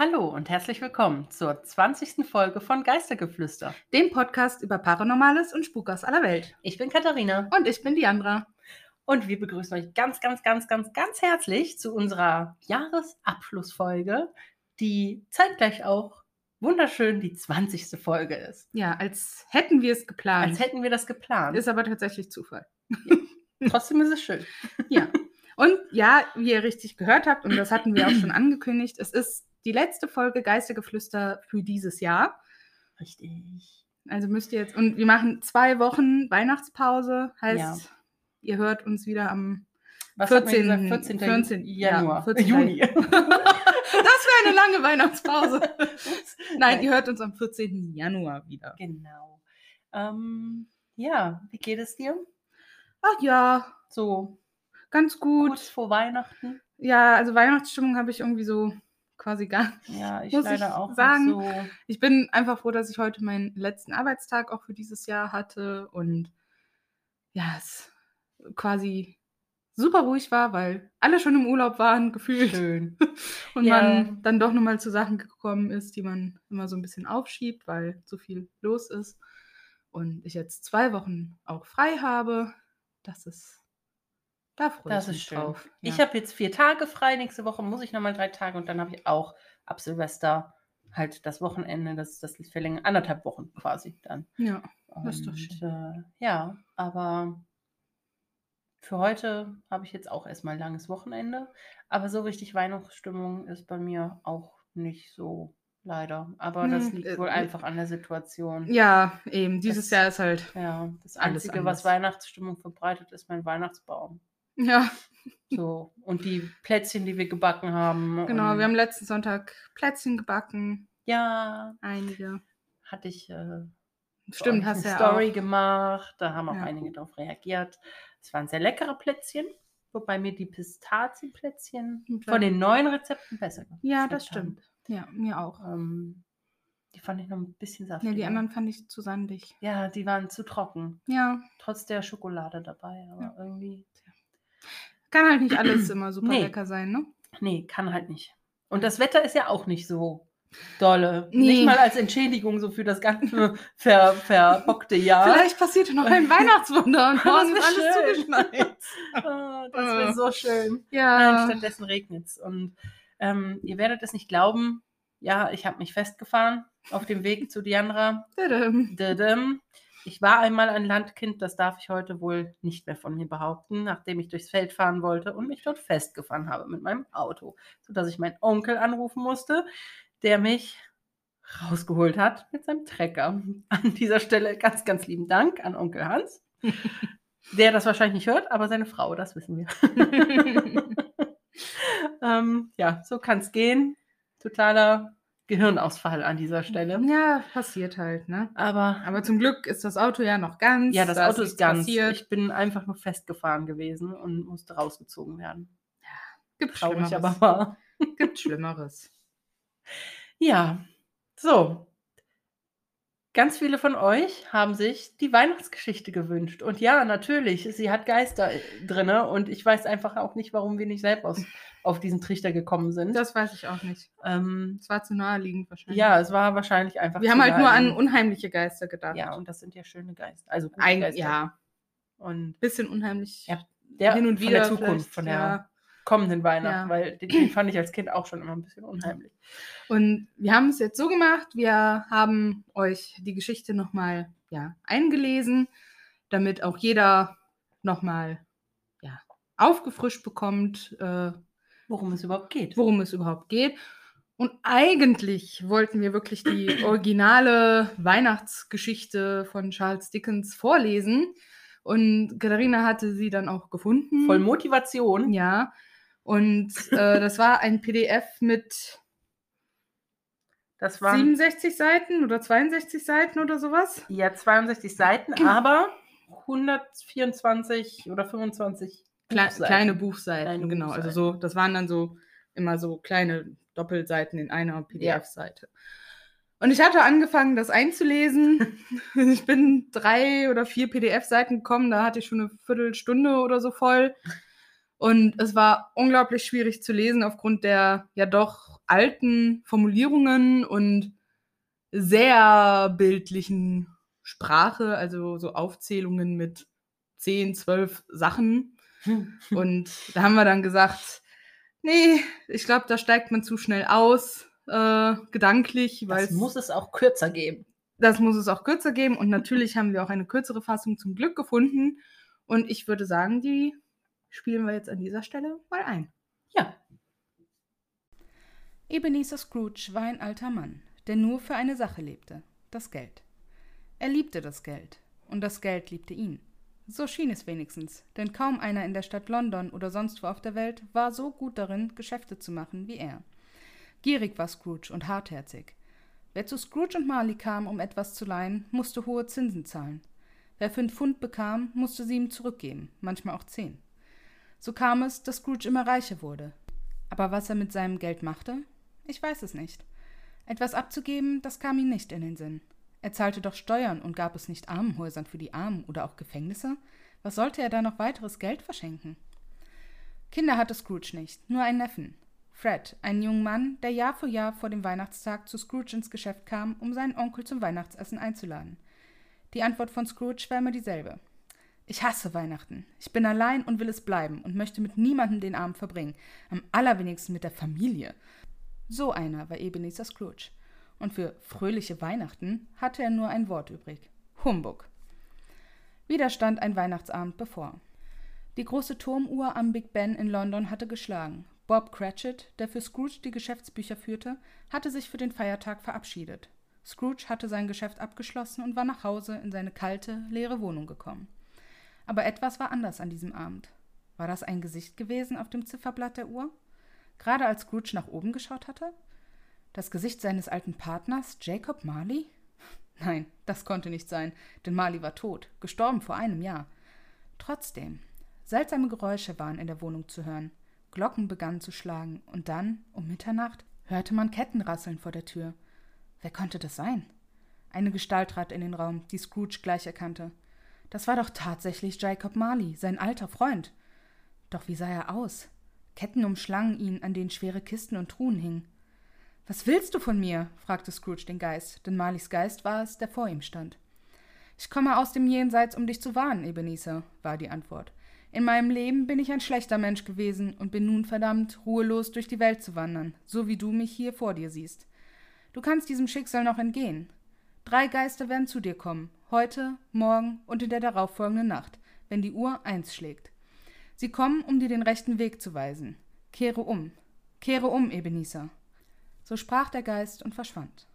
Hallo und herzlich willkommen zur 20. Folge von Geistergeflüster. dem Podcast über Paranormales und Spuk aus aller Welt. Ich bin Katharina Und ich bin Diandra. und wir begrüßen euch ganz, ganz, ganz, ganz, ganz herzlich zu unserer Jahresabschlussfolge, die zeitgleich auch wunderschön die 20. Folge ist. Ja, als hätten wir es geplant. Als hätten wir das geplant. Ist aber tatsächlich Zufall. Trotzdem ist es schön. Ja. Und ja, wie ihr richtig gehört habt, und das hatten wir auch schon angekündigt, es ist die letzte Folge Geistergeflüster für dieses Jahr. Richtig. Also müsst ihr jetzt, und wir machen zwei Wochen Weihnachtspause, heißt, Ja. ihr hört uns wieder am Was hat man 14. gesagt? 14. 14. Januar. Ja, 14. Juni. Das wäre eine lange Weihnachtspause. Nein, ihr hört uns am 14. Januar wieder. Genau. Ähm, ja, wie geht es dir? Ach ja, So ganz gut. kurz vor Weihnachten? Ja, also Weihnachtsstimmung habe ich irgendwie so quasi gar nicht. Ja, ich Muss leider ich auch sagen. so. Ich bin einfach froh, dass ich heute meinen letzten Arbeitstag auch für dieses Jahr hatte und ja, es quasi super ruhig war, weil alle schon im Urlaub waren, gefühlt. Schön. Und Ja. man dann doch nochmal zu Sachen gekommen ist, die man immer so ein bisschen aufschiebt, weil so viel los ist. Und ich jetzt zwei Wochen auch frei habe. Das ist, da freue Das ich ist mich drauf. Ich ja. habe jetzt vier Tage frei. Nächste Woche muss ich nochmal drei Tage und dann habe ich auch ab Silvester halt das Wochenende, das, das verlängert anderthalb Wochen quasi dann. ja. Das ist doch Und, schön. Äh, ja, aber für heute habe ich jetzt auch erstmal ein langes Wochenende. Aber so richtig Weihnachtsstimmung ist bei mir auch nicht so, leider. Aber das Hm, liegt äh, wohl äh, einfach an der Situation. Ja, eben. Dieses Das- Jahr ist halt. Ja, das Einzige, was Weihnachtsstimmung verbreitet, ist mein Weihnachtsbaum. Ja, So. Und die Plätzchen, die wir gebacken haben. genau. Wir haben letzten Sonntag Plätzchen gebacken. ja, Einige. hatte ich äh, Stimmt, hast eine ja Story auch. gemacht. Da haben auch Ja. einige darauf reagiert. Es waren sehr leckere Plätzchen, wobei mir die Pistazienplätzchen von den neuen Rezepten besser Ja, geschmeckt das stimmt. Ja, mir auch. Haben. Ähm, die fand ich noch ein bisschen Ja, saftiger. die anderen fand ich zu sandig. Ja, die waren zu trocken. Ja, Trotz der Schokolade dabei. Aber irgendwie. Kann halt nicht alles immer super Nee. lecker sein, ne? Nee, kann halt nicht. Und das Wetter ist ja auch nicht so dolle. Nee. Nicht mal als Entschädigung so für das ganze ver, verbockte Jahr. Vielleicht passiert noch ein Weihnachtswunder und morgen ist alles schön. zugeschneit. Ah, das wäre so schön. Ja. Nein, stattdessen regnet es. Und ähm, ihr werdet es nicht glauben. Ja, ich habe mich festgefahren auf dem Weg zu Diandra. Tadam. Dadam. Ich war einmal ein Landkind, das darf ich heute wohl nicht mehr von mir behaupten, nachdem ich durchs Feld fahren wollte und mich dort festgefahren habe mit meinem Auto, sodass ich meinen Onkel anrufen musste, der mich rausgeholt hat mit seinem Trecker. An dieser Stelle ganz, ganz lieben Dank an Onkel Hans, der das wahrscheinlich nicht hört, aber seine Frau, das wissen wir. ähm, ja, so kann es gehen. Totaler Gehirnausfall an dieser Stelle. ja, passiert halt, ne? Aber Aber zum Glück ist das Auto ja noch ganz. ja, das da Auto ist ganz. Passiert. Ich bin einfach nur festgefahren gewesen und musste rausgezogen werden. Gibt Traurig Schlimmeres. aber wahr. Gibt Schlimmeres. Ja, so. Ganz viele von euch haben sich die Weihnachtsgeschichte gewünscht. Und ja, natürlich, sie hat Geister drin. Und ich weiß einfach auch nicht, warum wir nicht selber aus, auf diesen Trichter gekommen sind. Das weiß ich auch nicht. ähm, Es war zu naheliegend wahrscheinlich. ja, es war wahrscheinlich einfach. Wir haben halt nur an unheimliche Geister gedacht. Ja, und das sind ja schöne Geister. Also gute Eig Geister. ja, Und bisschen unheimlich. Ja, der hin und von wieder der Zukunft, von der ja. Kommenden Weihnachten, Ja. weil den, den fand ich als Kind auch schon immer ein bisschen unheimlich. Und wir haben es jetzt so gemacht, wir haben euch die Geschichte nochmal ja, eingelesen, damit auch jeder nochmal ja, aufgefrischt bekommt, äh, Worum es überhaupt geht. worum es überhaupt geht. Und eigentlich wollten wir wirklich die originale Weihnachtsgeschichte von Charles Dickens vorlesen. Und Katharina hatte sie dann auch gefunden. Voll Motivation. Ja. Und äh, das war ein PDF mit Das waren 67 Seiten oder 62 Seiten oder sowas. ja 62 Seiten, aber 124 oder 25 Kle Buchseiten. kleine Buchseiten, Kleine genau. Also Buchseiten. so, das waren dann so immer so kleine Doppelseiten in einer PDF-Seite. Und ich hatte angefangen, das einzulesen. ich bin drei oder vier PDF-Seiten gekommen, da hatte ich schon eine Viertelstunde oder so voll. Und es war unglaublich schwierig zu lesen aufgrund der ja doch alten Formulierungen und sehr bildlichen Sprache, also so Aufzählungen mit 10, 12 Sachen. Und da haben wir dann gesagt, nee, ich glaube, da steigt man zu schnell aus, äh, gedanklich. Das muss es auch kürzer geben. Das muss es auch kürzer geben. Und natürlich haben wir auch eine kürzere Fassung zum Glück gefunden. Und ich würde sagen, die spielen wir jetzt an dieser Stelle mal ein. Ja. Ebenezer Scrooge war ein alter Mann, der nur für eine Sache lebte, das Geld. Er liebte das Geld, und das Geld liebte ihn. So schien es wenigstens, denn kaum einer in der Stadt London oder sonst wo auf der Welt war so gut darin, Geschäfte zu machen wie er. Gierig war Scrooge und hartherzig. Wer zu Scrooge und Marley kam, um etwas zu leihen, musste hohe Zinsen zahlen. Wer fünf Pfund bekam, musste sie ihm zurückgeben, manchmal auch zehn. So kam es, dass Scrooge immer reicher wurde. Aber was er mit seinem Geld machte? Ich weiß es nicht. Etwas abzugeben, das kam ihm nicht in den Sinn. Er zahlte doch Steuern und gab es nicht Armenhäusern für die Armen oder auch Gefängnisse? Was sollte er da noch weiteres Geld verschenken? Kinder hatte Scrooge nicht, nur einen Neffen. Fred, einen jungen Mann, der Jahr für Jahr vor dem Weihnachtstag zu Scrooge ins Geschäft kam, um seinen Onkel zum Weihnachtsessen einzuladen. Die Antwort von Scrooge war immer dieselbe. Ich hasse Weihnachten. Ich bin allein und will es bleiben und möchte mit niemandem den Abend verbringen, am allerwenigsten mit der Familie. So einer war Ebenezer Scrooge. Und für fröhliche Weihnachten hatte er nur ein Wort übrig. Humbug. Wieder stand ein Weihnachtsabend bevor. Die große Turmuhr am Big Ben in London hatte geschlagen. Bob Cratchit, der für Scrooge die Geschäftsbücher führte, hatte sich für den Feiertag verabschiedet. Scrooge hatte sein Geschäft abgeschlossen und war nach Hause in seine kalte, leere Wohnung gekommen. Aber etwas war anders an diesem Abend. War das ein Gesicht gewesen auf dem Zifferblatt der Uhr? Gerade als Scrooge nach oben geschaut hatte? Das Gesicht seines alten Partners, Jacob Marley? Nein, das konnte nicht sein, denn Marley war tot, gestorben vor einem Jahr. Trotzdem, seltsame Geräusche waren in der Wohnung zu hören. Glocken begannen zu schlagen, und dann, um Mitternacht, hörte man Ketten rasseln vor der Tür. Wer konnte das sein? Eine Gestalt trat in den Raum, die Scrooge gleich erkannte. Das war doch tatsächlich Jacob Marley, sein alter Freund. Doch wie sah er aus? Ketten umschlangen ihn, an denen schwere Kisten und Truhen hingen. Was willst du von mir? fragte Scrooge den Geist, denn Marleys Geist war es, der vor ihm stand. Ich komme aus dem Jenseits, um dich zu warnen, Ebenezer, war die Antwort. In meinem Leben bin ich ein schlechter Mensch gewesen und bin nun verdammt, ruhelos durch die Welt zu wandern, so wie du mich hier vor dir siehst. Du kannst diesem Schicksal noch entgehen. Drei Geister werden zu dir kommen, heute, morgen und in der darauffolgenden Nacht, wenn die Uhr eins schlägt. Sie kommen, um dir den rechten Weg zu weisen. Kehre um. Kehre um, Ebenezer. So sprach der Geist und verschwand.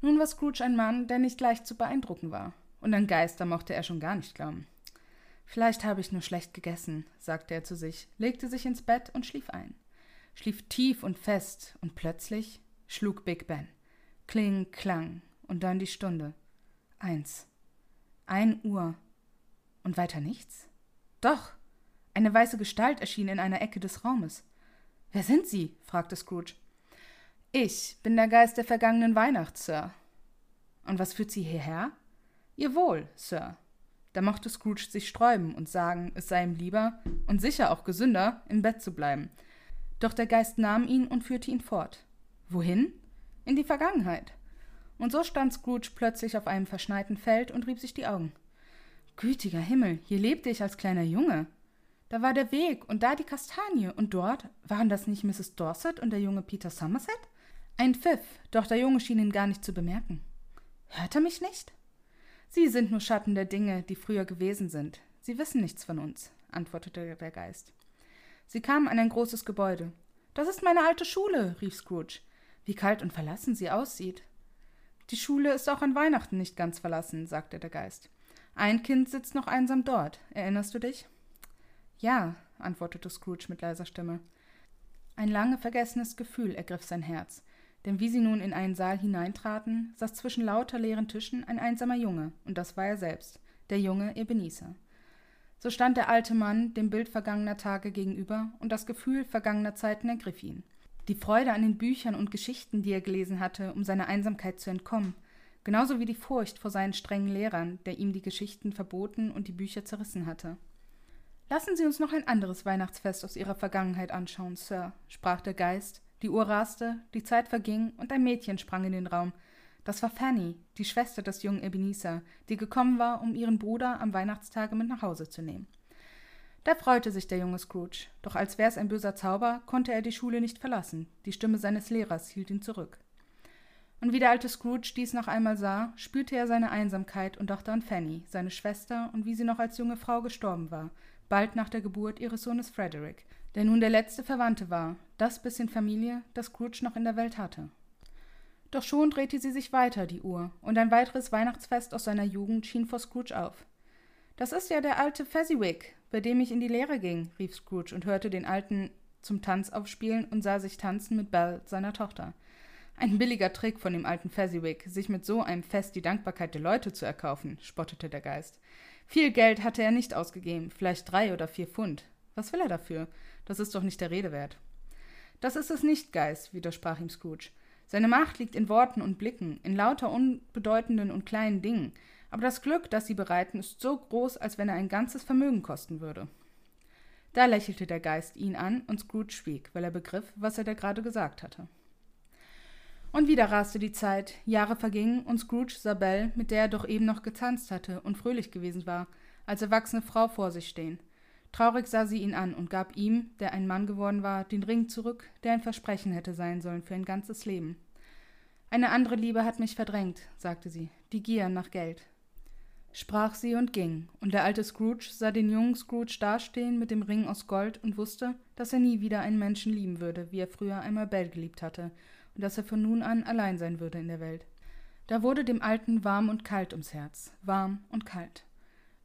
Nun war Scrooge ein Mann, der nicht leicht zu beeindrucken war, und an Geister mochte er schon gar nicht glauben. Vielleicht habe ich nur schlecht gegessen, sagte er zu sich, legte sich ins Bett und schlief ein. Schlief tief und fest, und plötzlich schlug Big Ben. Kling, klang, und dann die Stunde. Eins. Ein Uhr. Und weiter nichts? Doch. Eine weiße Gestalt erschien in einer Ecke des Raumes. Wer sind Sie? fragte Scrooge. Ich bin der Geist der vergangenen Weihnacht, Sir. Und was führt Sie hierher? Ihr Wohl, Sir. Da mochte Scrooge sich sträuben und sagen, es sei ihm lieber und sicher auch gesünder, im Bett zu bleiben. Doch der Geist nahm ihn und führte ihn fort. Wohin? In die Vergangenheit. Und so stand Scrooge plötzlich auf einem verschneiten Feld und rieb sich die Augen. Gütiger Himmel, hier lebte ich als kleiner Junge. Da war der Weg und da die Kastanie und dort waren das nicht Mrs. Dorset und der junge Peter Somerset? Ein Pfiff, doch der Junge schien ihn gar nicht zu bemerken. Hört er mich nicht? Sie sind nur Schatten der Dinge, die früher gewesen sind. Sie wissen nichts von uns, antwortete der Geist. Sie kamen an ein großes Gebäude. Das ist meine alte Schule, rief Scrooge. Wie kalt und verlassen sie aussieht. Die Schule ist auch an Weihnachten nicht ganz verlassen, sagte der Geist. Ein Kind sitzt noch einsam dort. Erinnerst du dich? Ja, antwortete Scrooge mit leiser Stimme. Ein lange vergessenes Gefühl ergriff sein Herz, denn wie sie nun in einen Saal hineintraten, saß zwischen lauter leeren Tischen ein einsamer Junge, und das war er selbst, der junge Ebenezer. So stand der alte Mann dem Bild vergangener Tage gegenüber, und das Gefühl vergangener Zeiten ergriff ihn. Die Freude an den Büchern und Geschichten, die er gelesen hatte, um seiner Einsamkeit zu entkommen, genauso wie die Furcht vor seinen strengen Lehrern, der ihm die Geschichten verboten und die Bücher zerrissen hatte. Lassen Sie uns noch ein anderes Weihnachtsfest aus Ihrer Vergangenheit anschauen, Sir, sprach der Geist. Die Uhr raste, die Zeit verging und ein Mädchen sprang in den Raum. Das war Fanny, die Schwester des jungen Ebenezer, die gekommen war, um ihren Bruder am Weihnachtstage mit nach Hause zu nehmen. Da freute sich der junge Scrooge, doch als wär's ein böser Zauber, konnte er die Schule nicht verlassen. Die Stimme seines Lehrers hielt ihn zurück. Und wie der alte Scrooge dies noch einmal sah, spürte er seine Einsamkeit und dachte an Fanny, seine Schwester, und wie sie noch als junge Frau gestorben war, bald nach der Geburt ihres Sohnes Frederick, der nun der letzte Verwandte war, das bisschen Familie, das Scrooge noch in der Welt hatte. Doch schon drehte sie sich weiter, die Uhr, und ein weiteres Weihnachtsfest aus seiner Jugend schien vor Scrooge auf. Das ist ja der alte Fezziwig, bei dem ich in die Lehre ging, rief Scrooge und hörte den Alten zum Tanz aufspielen und sah sich tanzen mit Belle, seiner Tochter. Ein billiger Trick von dem alten Fezziwig, sich mit so einem Fest die Dankbarkeit der Leute zu erkaufen, spottete der Geist. Viel Geld hatte er nicht ausgegeben, vielleicht drei oder vier Pfund. Was will er dafür? Das ist doch nicht der Rede wert. Das ist es nicht, Geist, widersprach ihm Scrooge. Seine Macht liegt in Worten und Blicken, in lauter unbedeutenden und kleinen Dingen, aber das Glück, das sie bereiten, ist so groß, als wenn er ein ganzes Vermögen kosten würde. Da lächelte der Geist ihn an, und Scrooge schwieg, weil er begriff, was er da gerade gesagt hatte. Und wieder raste die Zeit, Jahre vergingen und Scrooge sah Belle, mit der er doch eben noch getanzt hatte und fröhlich gewesen war, als erwachsene Frau vor sich stehen. Traurig sah sie ihn an und gab ihm, der ein Mann geworden war, den Ring zurück, der ein Versprechen hätte sein sollen für ein ganzes Leben. Eine andere Liebe hat mich verdrängt, sagte sie, die Gier nach Geld. Sprach sie und ging, und der alte Scrooge sah den jungen Scrooge dastehen mit dem Ring aus Gold und wusste, dass er nie wieder einen Menschen lieben würde, wie er früher einmal Belle geliebt hatte, und dass er von nun an allein sein würde in der Welt. Da wurde dem Alten warm und kalt ums Herz, warm und kalt.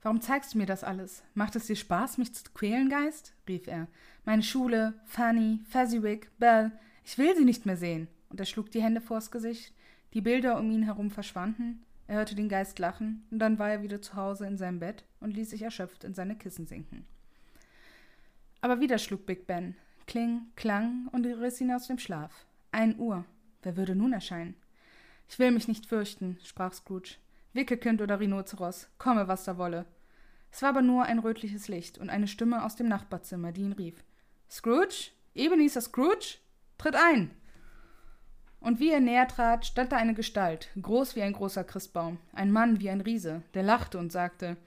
Warum zeigst du mir das alles? Macht es dir Spaß, mich zu quälen, Geist? rief er. Meine Schule, Fanny, Fezziwig, Belle, ich will sie nicht mehr sehen. Und er schlug die Hände vors Gesicht. Die Bilder um ihn herum verschwanden. Er hörte den Geist lachen, und dann war er wieder zu Hause in seinem Bett und ließ sich erschöpft in seine Kissen sinken. Aber wieder schlug Big Ben. Kling, klang und riss ihn aus dem Schlaf. Ein Uhr. Wer würde nun erscheinen? Ich will mich nicht fürchten, sprach Scrooge. Wickelkind oder Rhinozeros, komme, was da wolle. Es war aber nur ein rötliches Licht und eine Stimme aus dem Nachbarzimmer, die ihn rief. Scrooge? Ebenezer Scrooge? Tritt ein! Und wie er näher trat, stand da eine Gestalt, groß wie ein großer Christbaum, ein Mann wie ein Riese, der lachte und sagte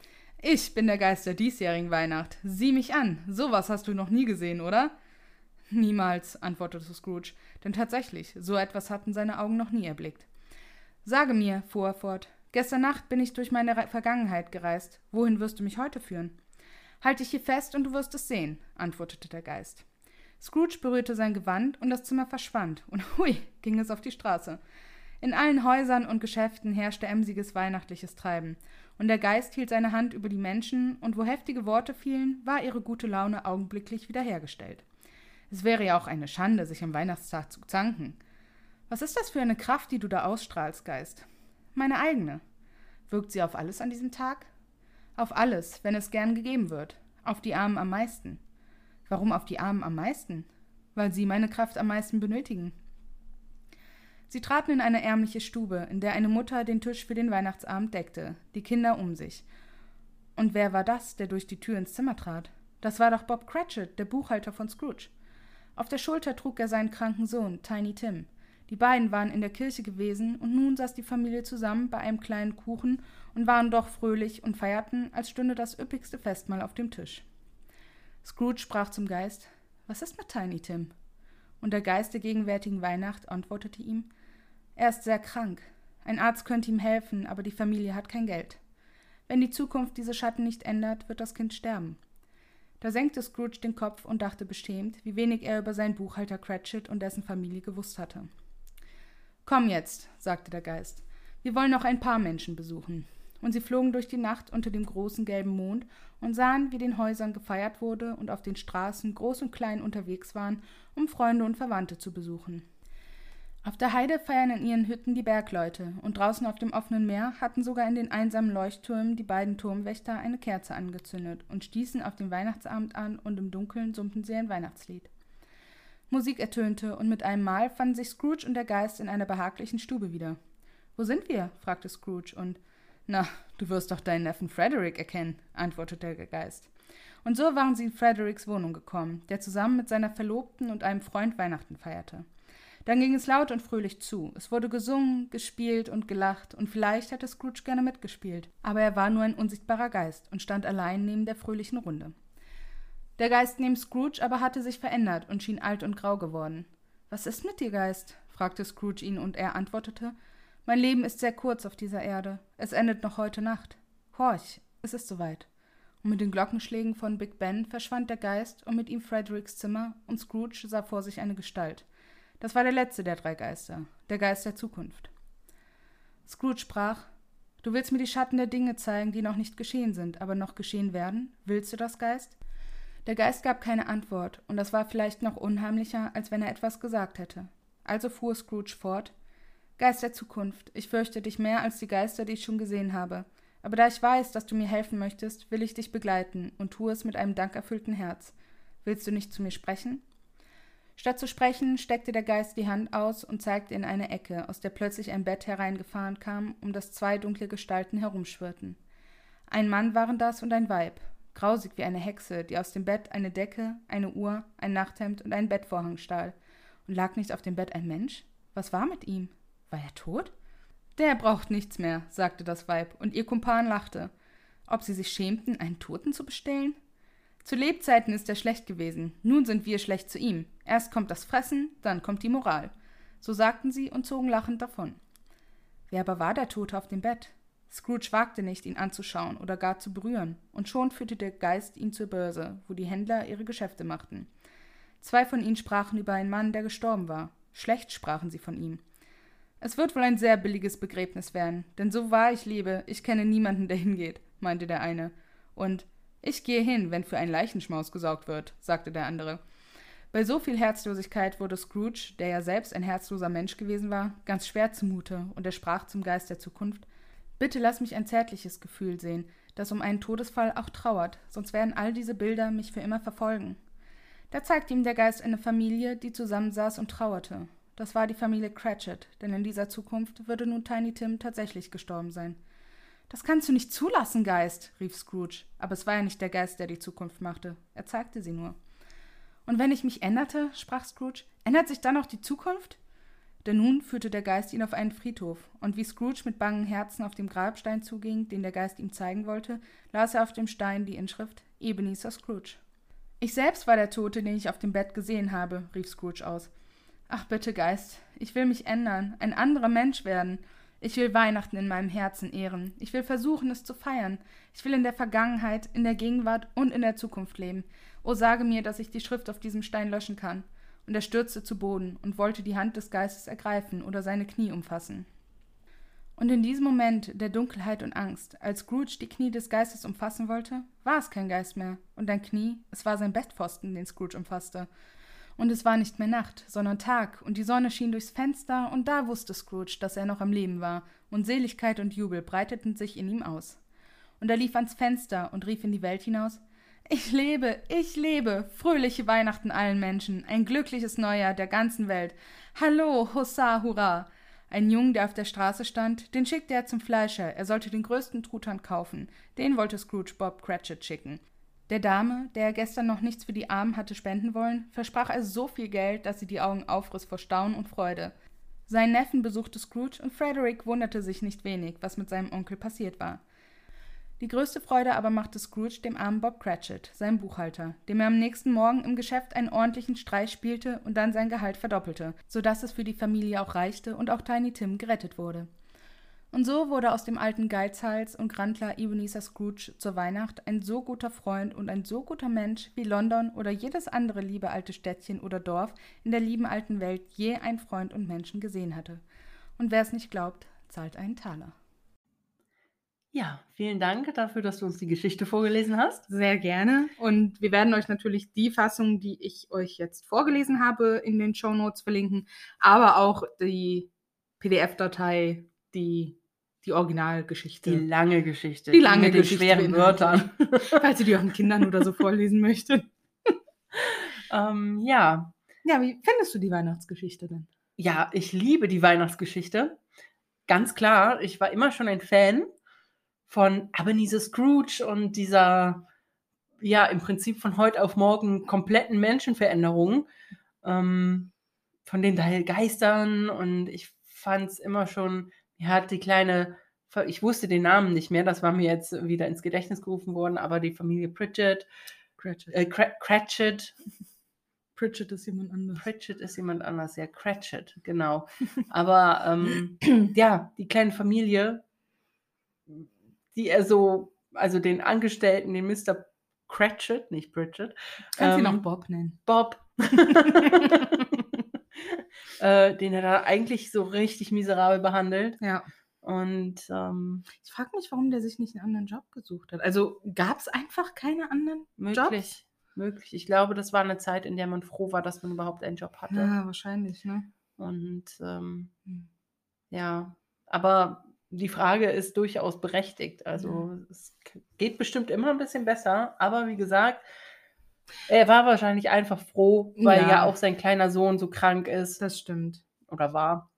Ich bin der Geist der diesjährigen Weihnacht. Sieh mich an, sowas hast du noch nie gesehen, oder? Niemals, antwortete Scrooge, denn tatsächlich, so etwas hatten seine Augen noch nie erblickt. Sage mir, fuhr er fort, gestern Nacht bin ich durch meine Vergangenheit gereist. Wohin wirst du mich heute führen? Halt dich hier fest und du wirst es sehen, antwortete der Geist. Scrooge berührte sein Gewand und das Zimmer verschwand, und hui, ging es auf die Straße. In allen Häusern und Geschäften herrschte emsiges weihnachtliches Treiben, und der Geist hielt seine Hand über die Menschen, und wo heftige Worte fielen, war ihre gute Laune augenblicklich wiederhergestellt. Es wäre ja auch eine Schande, sich am Weihnachtstag zu zanken. Was ist das für eine Kraft, die du da ausstrahlst, Geist? Meine eigene. Wirkt sie auf alles an diesem Tag? Auf alles, wenn es gern gegeben wird. Auf die Armen am meisten. Warum auf die Armen am meisten? Weil sie meine Kraft am meisten benötigen. Sie traten in eine ärmliche Stube, in der eine Mutter den Tisch für den Weihnachtsabend deckte, die Kinder um sich. Und wer war das, der durch die Tür ins Zimmer trat? Das war doch Bob Cratchit, der Buchhalter von Scrooge. Auf der Schulter trug er seinen kranken Sohn, Tiny Tim. Die beiden waren in der Kirche gewesen, und nun saß die Familie zusammen bei einem kleinen Kuchen und waren doch fröhlich und feierten, als stünde das üppigste Festmahl auf dem Tisch. Scrooge sprach zum Geist Was ist mit Tiny Tim? Und der Geist der gegenwärtigen Weihnacht antwortete ihm Er ist sehr krank. Ein Arzt könnte ihm helfen, aber die Familie hat kein Geld. Wenn die Zukunft diese Schatten nicht ändert, wird das Kind sterben. Da senkte Scrooge den Kopf und dachte beschämt, wie wenig er über seinen Buchhalter Cratchit und dessen Familie gewusst hatte. Komm jetzt, sagte der Geist. Wir wollen noch ein paar Menschen besuchen. Und sie flogen durch die Nacht unter dem großen gelben Mond und sahen, wie den Häusern gefeiert wurde und auf den Straßen groß und klein unterwegs waren, um Freunde und Verwandte zu besuchen. Auf der Heide feiern in ihren Hütten die Bergleute, und draußen auf dem offenen Meer hatten sogar in den einsamen Leuchttürmen die beiden Turmwächter eine Kerze angezündet und stießen auf den Weihnachtsabend an, und im Dunkeln summten sie ein Weihnachtslied. Musik ertönte, und mit einem Mal fanden sich Scrooge und der Geist in einer behaglichen Stube wieder. Wo sind wir? fragte Scrooge, und na, du wirst doch deinen Neffen Frederick erkennen, antwortete der Geist. Und so waren sie in Fredericks Wohnung gekommen, der zusammen mit seiner Verlobten und einem Freund Weihnachten feierte. Dann ging es laut und fröhlich zu. Es wurde gesungen, gespielt und gelacht, und vielleicht hätte Scrooge gerne mitgespielt. Aber er war nur ein unsichtbarer Geist und stand allein neben der fröhlichen Runde. Der Geist neben Scrooge aber hatte sich verändert und schien alt und grau geworden. Was ist mit dir, Geist? fragte Scrooge ihn, und er antwortete Mein Leben ist sehr kurz auf dieser Erde. Es endet noch heute Nacht. Horch, es ist soweit. Und mit den Glockenschlägen von Big Ben verschwand der Geist und mit ihm Fredericks Zimmer, und Scrooge sah vor sich eine Gestalt. Das war der letzte der drei Geister, der Geist der Zukunft. Scrooge sprach Du willst mir die Schatten der Dinge zeigen, die noch nicht geschehen sind, aber noch geschehen werden? Willst du das, Geist? Der Geist gab keine Antwort, und das war vielleicht noch unheimlicher, als wenn er etwas gesagt hätte. Also fuhr Scrooge fort Geist der Zukunft, ich fürchte dich mehr als die Geister, die ich schon gesehen habe. Aber da ich weiß, dass du mir helfen möchtest, will ich dich begleiten und tue es mit einem dankerfüllten Herz. Willst du nicht zu mir sprechen? Statt zu sprechen, steckte der Geist die Hand aus und zeigte in eine Ecke, aus der plötzlich ein Bett hereingefahren kam, um das zwei dunkle Gestalten herumschwirrten. Ein Mann waren das und ein Weib, grausig wie eine Hexe, die aus dem Bett eine Decke, eine Uhr, ein Nachthemd und einen Bettvorhang stahl. Und lag nicht auf dem Bett ein Mensch? Was war mit ihm? War er tot? Der braucht nichts mehr, sagte das Weib, und ihr Kumpan lachte. Ob sie sich schämten, einen Toten zu bestellen? Zu Lebzeiten ist er schlecht gewesen, nun sind wir schlecht zu ihm. Erst kommt das Fressen, dann kommt die Moral. So sagten sie und zogen lachend davon. Wer aber war der Tote auf dem Bett? Scrooge wagte nicht, ihn anzuschauen oder gar zu berühren, und schon führte der Geist ihn zur Börse, wo die Händler ihre Geschäfte machten. Zwei von ihnen sprachen über einen Mann, der gestorben war. Schlecht sprachen sie von ihm. Es wird wohl ein sehr billiges Begräbnis werden, denn so wahr ich lebe, ich kenne niemanden, der hingeht, meinte der eine. Und ich gehe hin, wenn für einen Leichenschmaus gesorgt wird, sagte der andere. Bei so viel Herzlosigkeit wurde Scrooge, der ja selbst ein herzloser Mensch gewesen war, ganz schwer zumute, und er sprach zum Geist der Zukunft Bitte lass mich ein zärtliches Gefühl sehen, das um einen Todesfall auch trauert, sonst werden all diese Bilder mich für immer verfolgen. Da zeigte ihm der Geist eine Familie, die zusammensaß und trauerte. Das war die Familie Cratchit, denn in dieser Zukunft würde nun Tiny Tim tatsächlich gestorben sein. Das kannst du nicht zulassen, Geist, rief Scrooge. Aber es war ja nicht der Geist, der die Zukunft machte. Er zeigte sie nur. Und wenn ich mich änderte, sprach Scrooge, ändert sich dann auch die Zukunft? Denn nun führte der Geist ihn auf einen Friedhof, und wie Scrooge mit bangen Herzen auf dem Grabstein zuging, den der Geist ihm zeigen wollte, las er auf dem Stein die Inschrift Ebenezer Scrooge. Ich selbst war der Tote, den ich auf dem Bett gesehen habe, rief Scrooge aus. Ach bitte, Geist, ich will mich ändern, ein anderer Mensch werden. Ich will Weihnachten in meinem Herzen ehren. Ich will versuchen, es zu feiern. Ich will in der Vergangenheit, in der Gegenwart und in der Zukunft leben. O sage mir, dass ich die Schrift auf diesem Stein löschen kann. Und er stürzte zu Boden und wollte die Hand des Geistes ergreifen oder seine Knie umfassen. Und in diesem Moment der Dunkelheit und Angst, als Scrooge die Knie des Geistes umfassen wollte, war es kein Geist mehr. Und ein Knie, es war sein Bettpfosten, den Scrooge umfasste. Und es war nicht mehr Nacht, sondern Tag, und die Sonne schien durchs Fenster, und da wusste Scrooge, dass er noch am Leben war, und Seligkeit und Jubel breiteten sich in ihm aus. Und er lief ans Fenster und rief in die Welt hinaus Ich lebe, ich lebe, fröhliche Weihnachten allen Menschen, ein glückliches Neujahr der ganzen Welt. Hallo, Hossa, hurra! Ein Jung, der auf der Straße stand, den schickte er zum Fleischer, er sollte den größten Truthahn kaufen. Den wollte Scrooge Bob Cratchit schicken. Der Dame, der er gestern noch nichts für die Armen hatte spenden wollen, versprach er so viel Geld, dass sie die Augen aufriss vor Staunen und Freude. Seinen Neffen besuchte Scrooge und Frederick wunderte sich nicht wenig, was mit seinem Onkel passiert war. Die größte Freude aber machte Scrooge dem armen Bob Cratchit, seinem Buchhalter, dem er am nächsten Morgen im Geschäft einen ordentlichen Streich spielte und dann sein Gehalt verdoppelte, so dass es für die Familie auch reichte und auch Tiny Tim gerettet wurde. Und so wurde aus dem alten Geizhals und Grandler Ebenezer Scrooge zur Weihnacht ein so guter Freund und ein so guter Mensch, wie London oder jedes andere liebe alte Städtchen oder Dorf in der lieben alten Welt je ein Freund und Menschen gesehen hatte. Und wer es nicht glaubt, zahlt einen Taler. Ja, vielen Dank dafür, dass du uns die Geschichte vorgelesen hast. Sehr gerne. Und wir werden euch natürlich die Fassung, die ich euch jetzt vorgelesen habe, in den Show Notes verlinken, aber auch die PDF-Datei, die die Originalgeschichte. Die lange Geschichte. Die lange mit den Geschichte schweren beinhaltet. Wörtern. Falls ihr die euren Kindern oder so vorlesen möchtet. ähm, ja. Ja, wie findest du die Weihnachtsgeschichte denn? Ja, ich liebe die Weihnachtsgeschichte. Ganz klar, ich war immer schon ein Fan von Ebenezer Scrooge und dieser ja im Prinzip von heute auf morgen kompletten Menschenveränderungen ähm, von den Geistern und ich fand es immer schon, er hat die kleine, ich wusste den Namen nicht mehr, das war mir jetzt wieder ins Gedächtnis gerufen worden, aber die Familie Pritchett, Cratchit. äh, Cratchit, Pritchett ist jemand anderes. Pritchett ist jemand anders, ja, Cratchit, genau. Aber ähm, ja, die kleine Familie, die er so, also den Angestellten, den Mr. Cratchit, nicht Pritchett, Kannst ihn ähm, auch Bob nennen. Bob, äh, den er da eigentlich so richtig miserabel behandelt. Ja. Und ähm, Ich frage mich, warum der sich nicht einen anderen Job gesucht hat. Also gab es einfach keine anderen möglich, möglich. Ich glaube, das war eine Zeit, in der man froh war, dass man überhaupt einen Job hatte. Ja, wahrscheinlich, ne? Und ähm, Hm. ja, aber die Frage ist durchaus berechtigt. Also es k- geht bestimmt immer ein bisschen besser, aber wie gesagt, er war wahrscheinlich einfach froh, weil ja, Ja. auch sein kleiner Sohn so krank ist Das stimmt. oder war.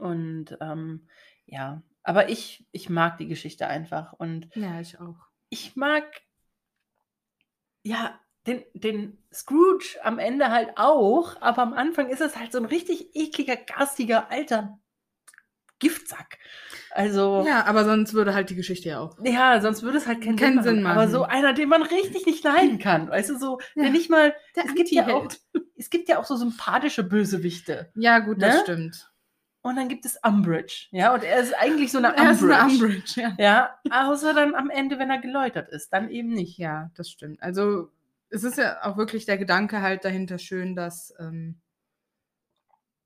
Und ähm, ja, aber ich, ich mag die Geschichte einfach und Ja, ich auch. ich mag ja den, den Scrooge am Ende halt auch, aber am Anfang ist es halt so ein richtig ekliger, garstiger, alter Giftsack. Also, ja, Ja, aber sonst würde halt die Geschichte ja auch. sonst würde es halt keinen, Keinen Sinn, Sinn machen. Aber so einer, den man richtig nicht leiden kann. Weißt du, so, der Ja. nicht mal, Der es gibt, ja auch, es gibt ja auch so sympathische Bösewichte. Ja, gut, das Ne? stimmt. Und dann gibt es Umbridge. Ja, und er ist eigentlich so eine Er ist Umbridge. eine Umbridge, ja. Ja, außer dann am Ende, wenn er geläutert ist. Dann eben nicht. Ja, das stimmt. Also es ist ja auch wirklich der Gedanke halt dahinter schön, dass ähm,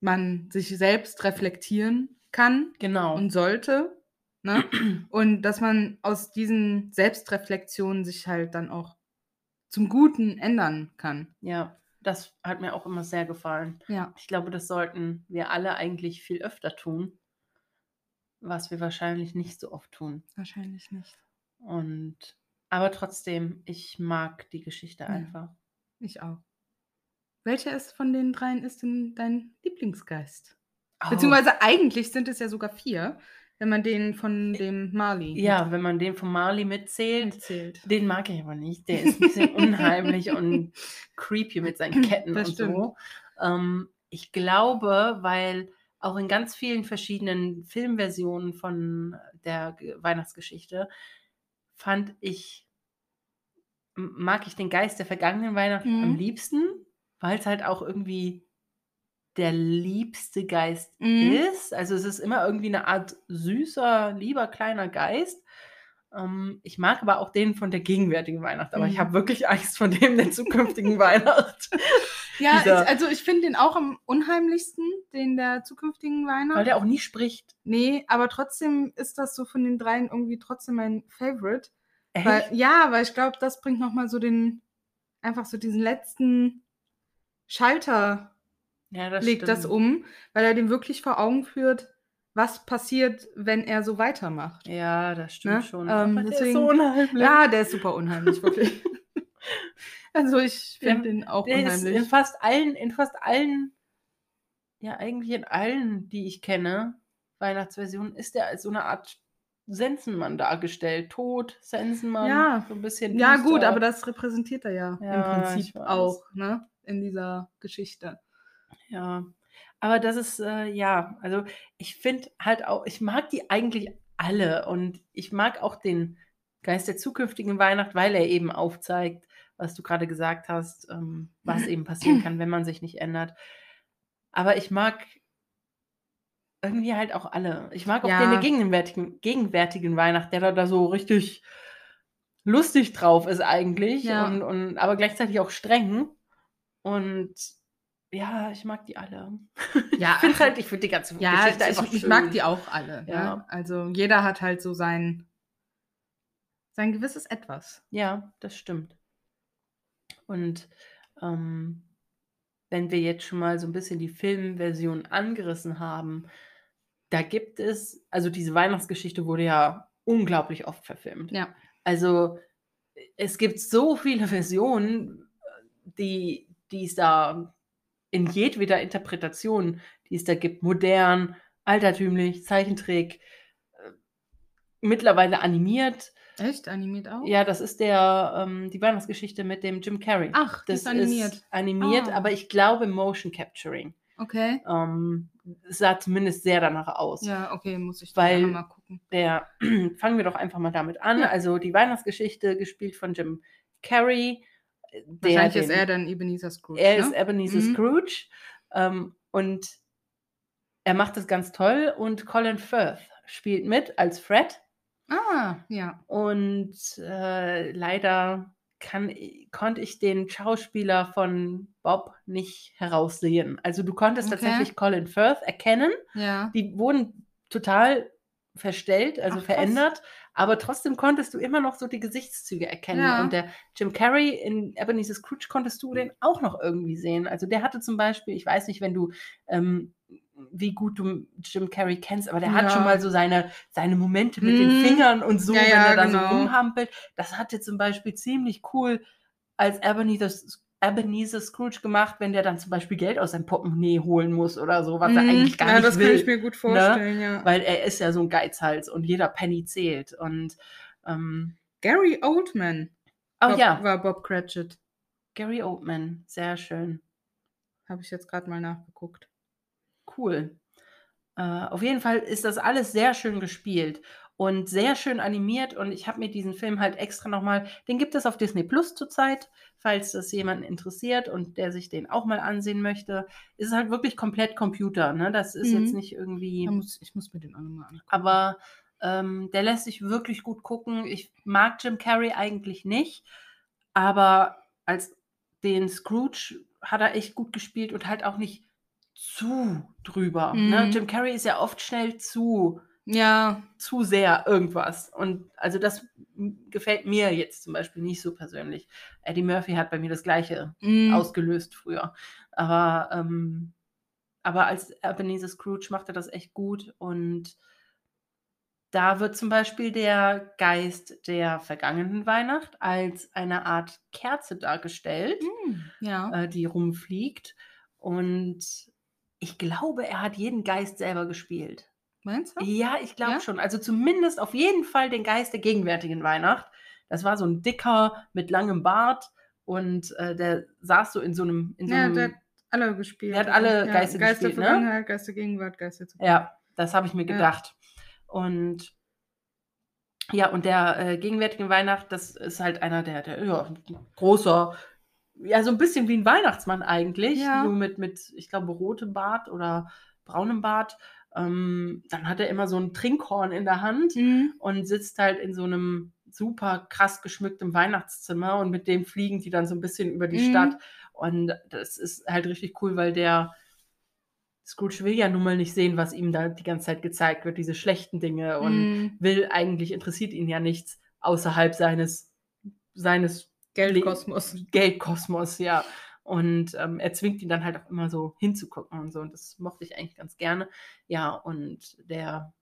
man sich selbst reflektieren kann Genau. und sollte. Ne? Und dass man aus diesen Selbstreflexionen sich halt dann auch zum Guten ändern kann. Ja, das hat mir auch immer sehr gefallen. Ja. Ich glaube, das sollten wir alle eigentlich viel öfter tun, was wir wahrscheinlich nicht so oft tun. Wahrscheinlich nicht. Und aber trotzdem, ich mag die Geschichte Ja. einfach. Ich auch. Welcher ist von den dreien ist denn dein Lieblingsgeist? Au. Beziehungsweise eigentlich sind es ja sogar vier, wenn man den von dem Marley ja, wenn man den von Marley mitzählt, erzählt. den mag ich aber nicht. Der ist ein bisschen unheimlich und creepy mit seinen Ketten Das und stimmt. so. Ähm, ich glaube, weil auch in ganz vielen verschiedenen Filmversionen von der Ge- Weihnachtsgeschichte fand ich, mag ich den Geist der vergangenen Weihnacht am Mhm. liebsten, weil es halt auch irgendwie der liebste Geist Mhm. ist. Also es ist immer irgendwie eine Art süßer, lieber kleiner Geist. Ähm, ich mag aber auch den von der gegenwärtigen Weihnacht, aber ich Mhm. habe wirklich Angst vor dem der zukünftigen Weihnacht. Ja, ich, also ich finde den auch am unheimlichsten, den der zukünftigen Weihnacht. Weil der auch nie spricht. nee, aber trotzdem ist das so von den dreien irgendwie trotzdem mein Favorite. Echt? Weil, ja, weil ich glaube, das bringt nochmal so den, einfach so diesen letzten Schalter, ja, das legt das stimmt. um, weil er dem wirklich vor Augen führt, was passiert, wenn er so weitermacht. Ja, das stimmt Ne? schon. Ähm, aber der ist deswegen- so unheimlich. Ja, der ist super unheimlich, wirklich. also ich finde den auch der ist unheimlich. in fast allen, in fast allen, ja eigentlich in allen, die ich kenne, Weihnachtsversionen, ist der als so eine Art Sensenmann dargestellt. Tod, Sensenmann, Ja. so ein bisschen Ja, düster. gut, aber das repräsentiert er ja, Ja, im Prinzip auch, ne? In dieser Geschichte. Ja, aber das ist, äh, ja, also ich finde halt auch, ich mag die eigentlich alle und ich mag auch den Geist der zukünftigen Weihnacht, weil er eben aufzeigt, was du gerade gesagt hast, ähm, was eben passieren kann, wenn man sich nicht ändert. Aber ich mag irgendwie halt auch alle. Ich mag auch Ja. den gegenwärtigen, gegenwärtigen Weihnacht, der da, da so richtig lustig drauf ist eigentlich Ja. und, und aber gleichzeitig auch streng. Und ja, ich mag die alle. Ja, ich finde halt, ich finde die ganze Ja, Geschichte einfach ich, ich schön. mag die auch alle. Ja. Ja. Also jeder hat halt so sein, sein gewisses Etwas. Ja, das stimmt. Und ähm, wenn wir jetzt schon mal so ein bisschen die Filmversion angerissen haben, da gibt es, also diese Weihnachtsgeschichte wurde ja unglaublich oft verfilmt. Ja. Also es gibt so viele Versionen, die, die es da in jedweder Interpretation, die es da gibt, modern, altertümlich, Zeichentrick, äh, mittlerweile animiert. Echt? Animiert auch? Ja, das ist der, ähm, die Weihnachtsgeschichte mit dem Jim Carrey. Ach, das ist animiert. Ist animiert, Ah. aber ich glaube Motion Capturing. Okay. Ähm, sah zumindest sehr danach aus. Ja, okay, muss ich Weil- mal gucken. Der, fangen wir doch einfach mal damit an. Ja. Also die Weihnachtsgeschichte, gespielt von Jim Carrey. Der Wahrscheinlich ist den- er dann Ebenezer Scrooge. Er ne? ist Ebenezer Mhm. Scrooge. Ähm, und er macht das ganz toll. Und Colin Firth spielt mit als Fred. Ah, ja. Und äh, leider kann, konnte ich den Schauspieler von Bob nicht heraussehen. Also du konntest Okay. tatsächlich Colin Firth erkennen. Ja. Die wurden total verstellt, also Ach, verändert, aber trotzdem konntest du immer noch so die Gesichtszüge erkennen. Ja. Und der Jim Carrey in Ebenezer Scrooge konntest du den auch noch irgendwie sehen. Also der hatte zum Beispiel, ich weiß nicht, wenn du ähm, wie gut du Jim Carrey kennst, aber der hat Ja. schon mal so seine, seine Momente mit den Mhm. Fingern und so, Ja, wenn ja, er da genau. so rumhampelt. Das hat er zum Beispiel ziemlich cool als Ebenezer, Ebenezer Scrooge gemacht, wenn der dann zum Beispiel Geld aus seinem Portemonnaie holen muss oder so, was er Mhm. eigentlich gar ja, nicht das will kann ich mir gut vorstellen, ja. weil er ist ja so ein Geizhals und jeder Penny zählt. Und ähm, Gary Oldman oh Bob, ja, war Bob Cratchit. Gary Oldman, sehr schön, Habe ich jetzt gerade mal nachgeguckt. cool. Äh, auf jeden Fall ist das alles sehr schön gespielt und sehr schön animiert. Und ich habe mir diesen Film halt extra nochmal, den gibt es auf Disney Plus zurzeit, falls das jemanden interessiert und der sich den auch mal ansehen möchte. Ist halt wirklich komplett Computer, ne? Das ist Mhm. jetzt nicht irgendwie. Da muss, ich muss mir den auch nochmal angucken. aber ähm, der lässt sich wirklich gut gucken. Ich mag Jim Carrey eigentlich nicht, aber als den Scrooge hat er echt gut gespielt und halt auch nicht zu drüber. Ne? Mhm. Jim Carrey ist ja oft schnell zu, Ja, zu sehr irgendwas. Und also das gefällt mir jetzt zum Beispiel nicht so persönlich. Eddie Murphy hat bei mir das gleiche mm, ausgelöst früher. Aber, ähm, aber als Ebenezer Scrooge macht er das echt gut und da wird zum Beispiel der Geist der vergangenen Weihnacht als eine Art Kerze dargestellt, mm, ja. äh, die rumfliegt. Und ich glaube, er hat jeden Geist selber gespielt. Meinst du? Ja, ich glaube Ja? schon. Also zumindest auf jeden Fall den Geist der gegenwärtigen Weihnacht. Das war so ein dicker mit langem Bart und äh, der saß so in so einem. In so Ja, einem der hat alle gespielt. Der hat alle ja, Geister Geist der gespielt, ne? Vergangenheit, Geist der Gegenwart, Geist der Zukunft. Ja, das habe ich mir gedacht. Und ja, und der äh, gegenwärtigen Weihnacht, das ist halt einer der, der ja, großer, ja, so ein bisschen wie ein Weihnachtsmann eigentlich, Ja. nur mit, mit, ich glaube, rotem Bart oder braunem Bart. Ähm, dann hat er immer so ein Trinkhorn in der Hand Mhm. und sitzt halt in so einem super krass geschmücktem Weihnachtszimmer und mit dem fliegen die dann so ein bisschen über die Mhm. Stadt. Und das ist halt richtig cool, weil der Scrooge will ja nun mal nicht sehen, was ihm da die ganze Zeit gezeigt wird, diese schlechten Dinge und Mhm. will eigentlich, interessiert ihn ja nichts außerhalb seines, seines Geldkosmos. Geldkosmos, ja. Und ähm, er zwingt ihn dann halt auch immer so hinzugucken und so. Und das mochte ich eigentlich ganz gerne. Ja, und der,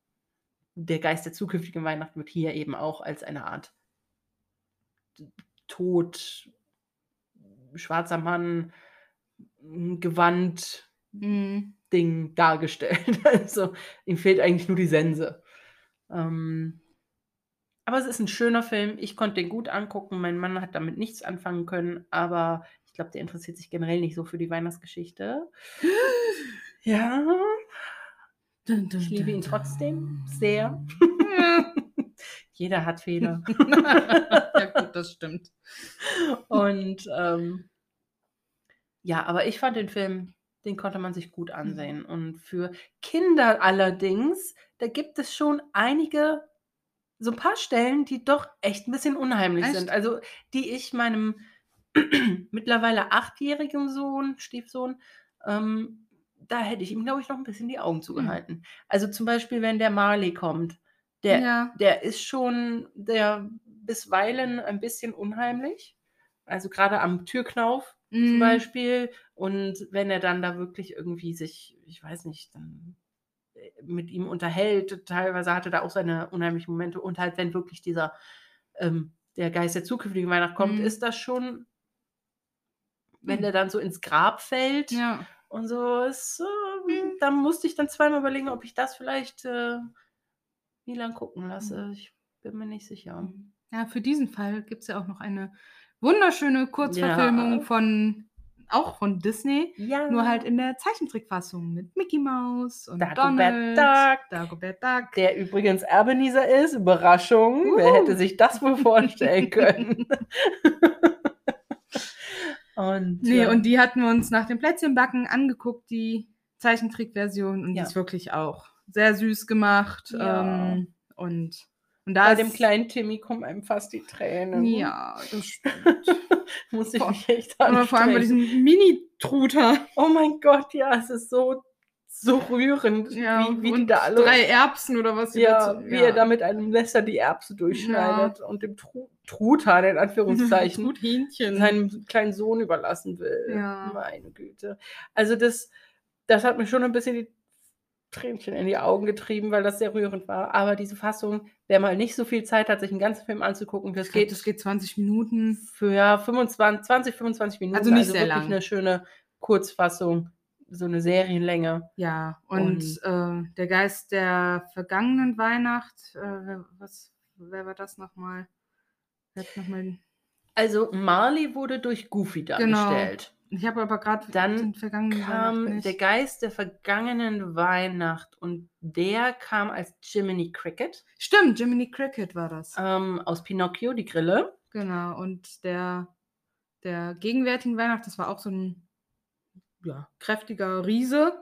der Geist der zukünftigen Weihnacht wird hier eben auch als eine Art Tod, schwarzer Mann, Gewand, Mhm. Ding dargestellt. Also ihm fehlt eigentlich nur die Sense. Ähm, aber es ist ein schöner Film. Ich konnte den gut angucken. Mein Mann hat damit nichts anfangen können, aber glaube, der interessiert sich generell nicht so für die Weihnachtsgeschichte. Ja, ich liebe ihn trotzdem sehr. Jeder hat Fehler. ja, gut, das stimmt. Und ähm, ja, aber ich fand den Film, den konnte man sich gut ansehen. Und für Kinder allerdings, da gibt es schon einige, so ein paar Stellen, die doch echt ein bisschen unheimlich Echt? sind. Also die ich meinem mittlerweile achtjährigen Sohn, Stiefsohn, ähm, da hätte ich ihm, glaube ich, noch ein bisschen die Augen zugehalten. Also zum Beispiel, wenn der Marley kommt, der, ja. der ist schon der bisweilen ein bisschen unheimlich. Also gerade am Türknauf zum Mhm. Beispiel. Und wenn er dann da wirklich irgendwie sich, ich weiß nicht, dann äh, mit ihm unterhält, teilweise hatte da auch seine unheimlichen Momente. Und halt, wenn wirklich dieser, ähm, der Geist der zukünftigen Weihnacht kommt, Mhm. ist das schon, wenn Mhm. der dann so ins Grab fällt Ja. und so, ist, äh, Mhm. da musste ich dann zweimal überlegen, ob ich das vielleicht äh, wie lang gucken lasse. Ich bin mir nicht sicher. Ja, für diesen Fall gibt es ja auch noch eine wunderschöne Kurzverfilmung Ja. von, auch von Disney, Ja. nur halt in der Zeichentrickfassung mit Mickey Mouse und Dagobert Donald, Duck. Dagobert Duck. Der übrigens Ebenezer ist. Überraschung. Wer Uhu. hätte sich das wohl vorstellen können? Und, Nee, ja. und die hatten wir uns nach dem Plätzchenbacken angeguckt, die Zeichentrickversion, und Ja. die ist wirklich auch sehr süß gemacht. Ja. Ähm, und, und da bei dem kleinen Timmy kommen einem fast die Tränen. Ja, das stimmt. Muss ich Vor- mich echt Aber vor allem bei anstrengen. diesem Mini-Truter. Oh mein Gott, ja, es ist so, so rührend, Ja, wie, wie die da alle. drei Erbsen oder was ja, dazu- wie er da mit einem Messer die Erbse durchschneidet und dem Tru Truthahn in Anführungszeichen Truthähnchen. seinem kleinen Sohn überlassen will. Ja. Meine Güte. Also das, das hat mir schon ein bisschen die Tränchen in die Augen getrieben, weil das sehr rührend war. Aber diese Fassung, wer mal nicht so viel Zeit hat, sich einen ganzen Film anzugucken, das glaub, geht, das geht 20 Minuten. für ja, 25, 20, 25 Minuten. Also nicht sehr wirklich lang. eine schöne Kurzfassung, so eine Serienlänge. Ja, und, äh, der Geist der vergangenen Weihnacht, äh, wer, was, wer war das nochmal? Noch mal- Also Marley wurde durch Goofy Genau. dargestellt. Ich habe aber gerade Dann den vergangenen kam der Geist der vergangenen Weihnacht und der kam als Jiminy Cricket Stimmt, Jiminy Cricket war das. ähm, aus Pinocchio, die Grille. Genau, und der, der gegenwärtigen Weihnacht, das war auch so ein ja, kräftiger Riese,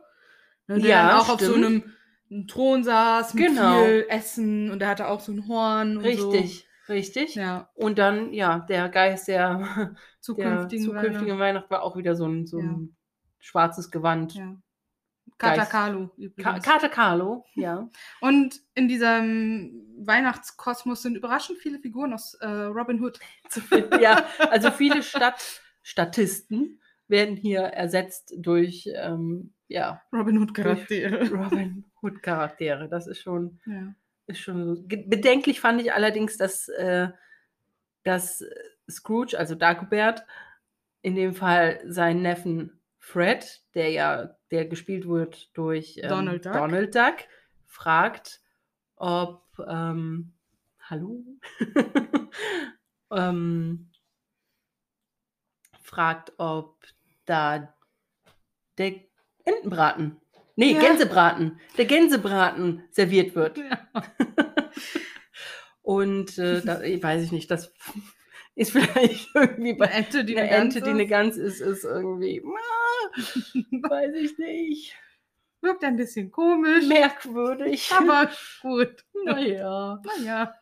ne, der Ja, dann auch auf so stimmt. einem, einem Thron saß mit Genau. viel Essen und der hatte auch so ein Horn. Richtig, richtig. So. Ja, Und dann, ja, der Geist der, der zukünftigen, zukünftigen Weihnacht war auch wieder so ein, so ein schwarzes Gewand. Ja. Geist. Katakalu Ka übrigens. Karte Carlo, ja. und in diesem Weihnachtskosmos sind überraschend viele Figuren aus äh, Robin Hood. zu finden. ja, also viele Stadt Statisten werden hier ersetzt durch ähm, ja, Robin Hood Charaktere. Robin Hood Charaktere. Das ist schon, Ja. ist schon so. Bedenklich fand ich allerdings, dass, äh, dass Scrooge, also Dagobert, in dem Fall seinen Neffen Fred, der ja, der gespielt wird durch ähm, Donald Duck. Donald Duck, fragt, ob ähm, Hallo? ähm, fragt, ob da der Entenbraten, nee, Ja. Gänsebraten, der Gänsebraten serviert wird. Ja. Und äh, da, ich weiß ich nicht, das ist vielleicht irgendwie bei Eine Ente, die einer eine Ente, die eine. Gans ist, ist irgendwie, ah, weiß ich nicht, Wirkt ein bisschen komisch, merkwürdig. aber gut. naja, Naja.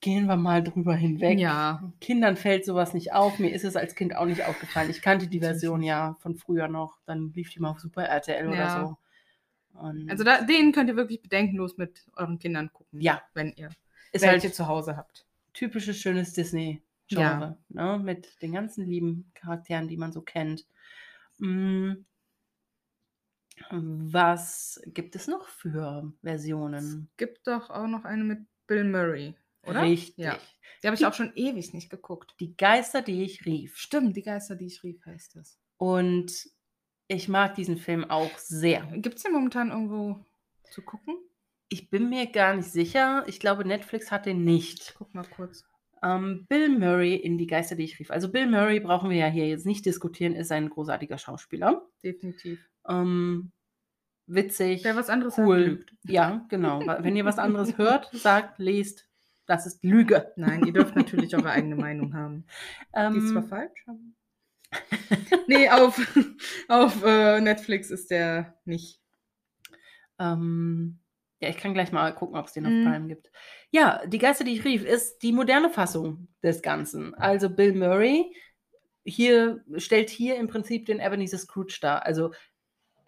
Gehen wir mal drüber hinweg. Ja. Kindern fällt sowas nicht auf. Mir ist es als Kind auch nicht aufgefallen. Ich kannte die Version ja von früher noch. Dann lief die mal auf Super RTL oder Ja. so. Und Also da, den könnt ihr wirklich bedenkenlos mit euren Kindern gucken. Ja. Wenn ihr ist welche halt zu Hause habt. typisches schönes Disney-Genre. Ne? Mit den ganzen lieben Charakteren, die man so kennt. Mm. Was gibt es noch für Versionen? Gibt doch auch noch eine mit Bill Murray, oder? Richtig. Ja. Die habe ich auch schon ewig nicht geguckt. Die Geister, die ich rief. Stimmt, die Geister, die ich rief, heißt das. Und ich mag diesen Film auch sehr. Gibt es den momentan irgendwo zu gucken? Ich bin mir gar nicht sicher. Ich glaube, Netflix hat den nicht. Ich guck mal kurz. Ähm, Bill Murray in Die Geister, die ich rief. Also Bill Murray brauchen wir ja hier jetzt nicht diskutieren, ist ein großartiger Schauspieler. Definitiv. Ähm, witzig, Wer was anderes sagt, cool. lügt. Ja, genau. Wenn ihr was anderes hört, sagt, lest, das ist Lüge. Nein, ihr dürft natürlich eure eigene Meinung haben. Die ist zwar Ähm, falsch, aber. nee, auf, auf äh, Netflix ist der nicht. ähm, ja, ich kann gleich mal gucken, ob es den auf Mhm. Prime gibt. Ja, Die Geister, die ich rief, ist die moderne Fassung des Ganzen. Also Bill Murray hier stellt hier im Prinzip den Ebenezer Scrooge dar. Also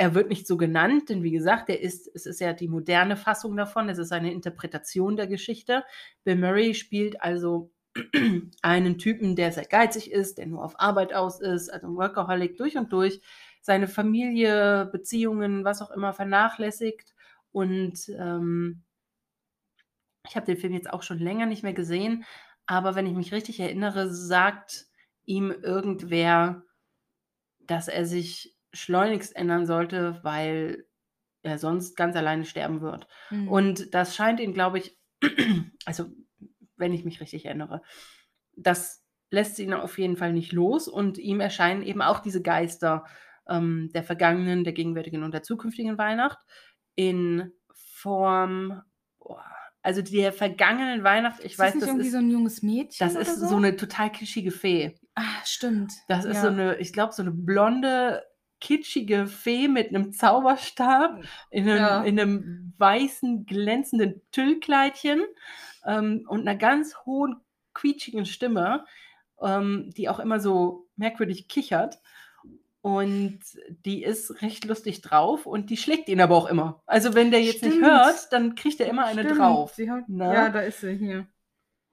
er wird nicht so genannt, denn wie gesagt, er ist, es ist ja die moderne Fassung davon, es ist eine Interpretation der Geschichte. Bill Murray spielt also einen Typen, der sehr geizig ist, der nur auf Arbeit aus ist, also ein Workaholic durch und durch, seine Familie, Beziehungen, was auch immer vernachlässigt. Und ähm, ich habe den Film jetzt auch schon länger nicht mehr gesehen, aber wenn ich mich richtig erinnere, sagt ihm irgendwer, dass er sich schleunigst ändern sollte, weil er sonst ganz alleine sterben wird. Mhm. Und das scheint ihn, glaube ich, also wenn ich mich richtig erinnere. Das lässt ihn auf jeden Fall nicht los und ihm erscheinen eben auch diese Geister ähm, der vergangenen, der gegenwärtigen und der zukünftigen Weihnacht in Form, boah, also der vergangenen Weihnacht, ich ist weiß, das nicht das irgendwie ist, so ein junges Mädchen? das ist so? so eine total kitschige Fee. Ah, stimmt. Das ist Ja. so eine, ich glaube, so eine blonde, kitschige Fee mit einem Zauberstab in einem, Ja. in einem weißen, glänzenden Tüllkleidchen ähm, und einer ganz hohen, quietschigen Stimme, ähm, die auch immer so merkwürdig kichert. Und die ist recht lustig drauf und die schlägt ihn aber auch immer. Also wenn der jetzt nicht Stimmt. hört, dann kriegt er immer eine Stimmt, drauf. Ne? Ja, da ist sie hier.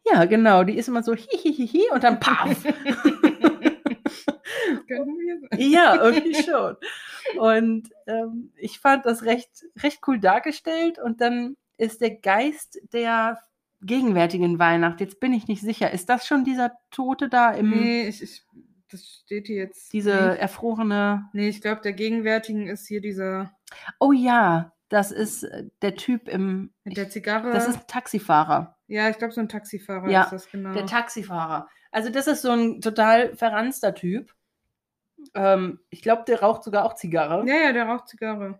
Ja, genau. Die ist immer so hihihihi und dann paf. Können wir. Ja, irgendwie schon. Und ähm, ich fand das recht, recht cool dargestellt. Und dann ist der Geist der gegenwärtigen Weihnacht. Jetzt bin ich nicht sicher. Ist das schon dieser Tote da im. Nee, ich, ich, das steht hier jetzt. Diese Nee, erfrorene. nee ich glaube, der gegenwärtigen ist hier dieser Oh ja, das ist äh, der Typ im. mit der Zigarre. Das ist ein Taxifahrer. ja, ich glaube, so ein Taxifahrer Ja, ist das genau. Der Taxifahrer. Also, das ist so ein total verranster Typ. Ähm, ich glaube, der raucht sogar auch Zigarre. ja, ja, der raucht Zigarre.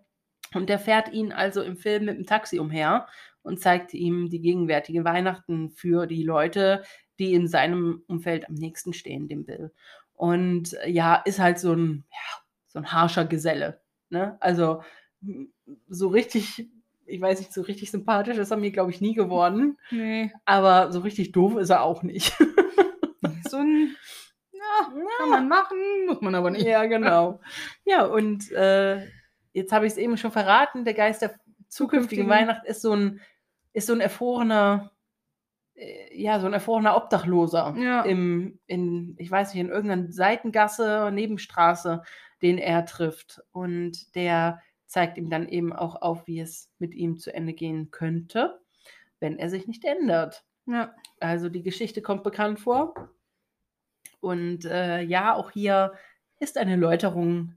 Und der fährt ihn also im Film mit dem Taxi umher und zeigt ihm die gegenwärtige Weihnachten für die Leute, die in seinem Umfeld am nächsten stehen, dem Bill. Und äh, ja, ist halt so ein, ja, so ein harscher Geselle. Ne? Also m, so richtig, ich weiß nicht, so richtig sympathisch ist er mir, glaube ich, nie geworden. Nee, Aber so richtig doof ist er auch nicht. so ein. Ja, kann man machen, muss man aber nicht. Ja, genau. Ja, und äh, jetzt habe ich es eben schon verraten, der Geist der zukünftigen Zukünftigen. Weihnacht ist so ein, ist so ein erfrorener, äh, ja, so ein erfrorener Obdachloser Ja. im, in, ich weiß nicht, in irgendeiner Seitengasse, Nebenstraße, den er trifft. Und der zeigt ihm dann eben auch auf, wie es mit ihm zu Ende gehen könnte, wenn er sich nicht ändert. Ja. Also die Geschichte kommt bekannt vor. Und äh, ja, auch hier ist eine Läuterung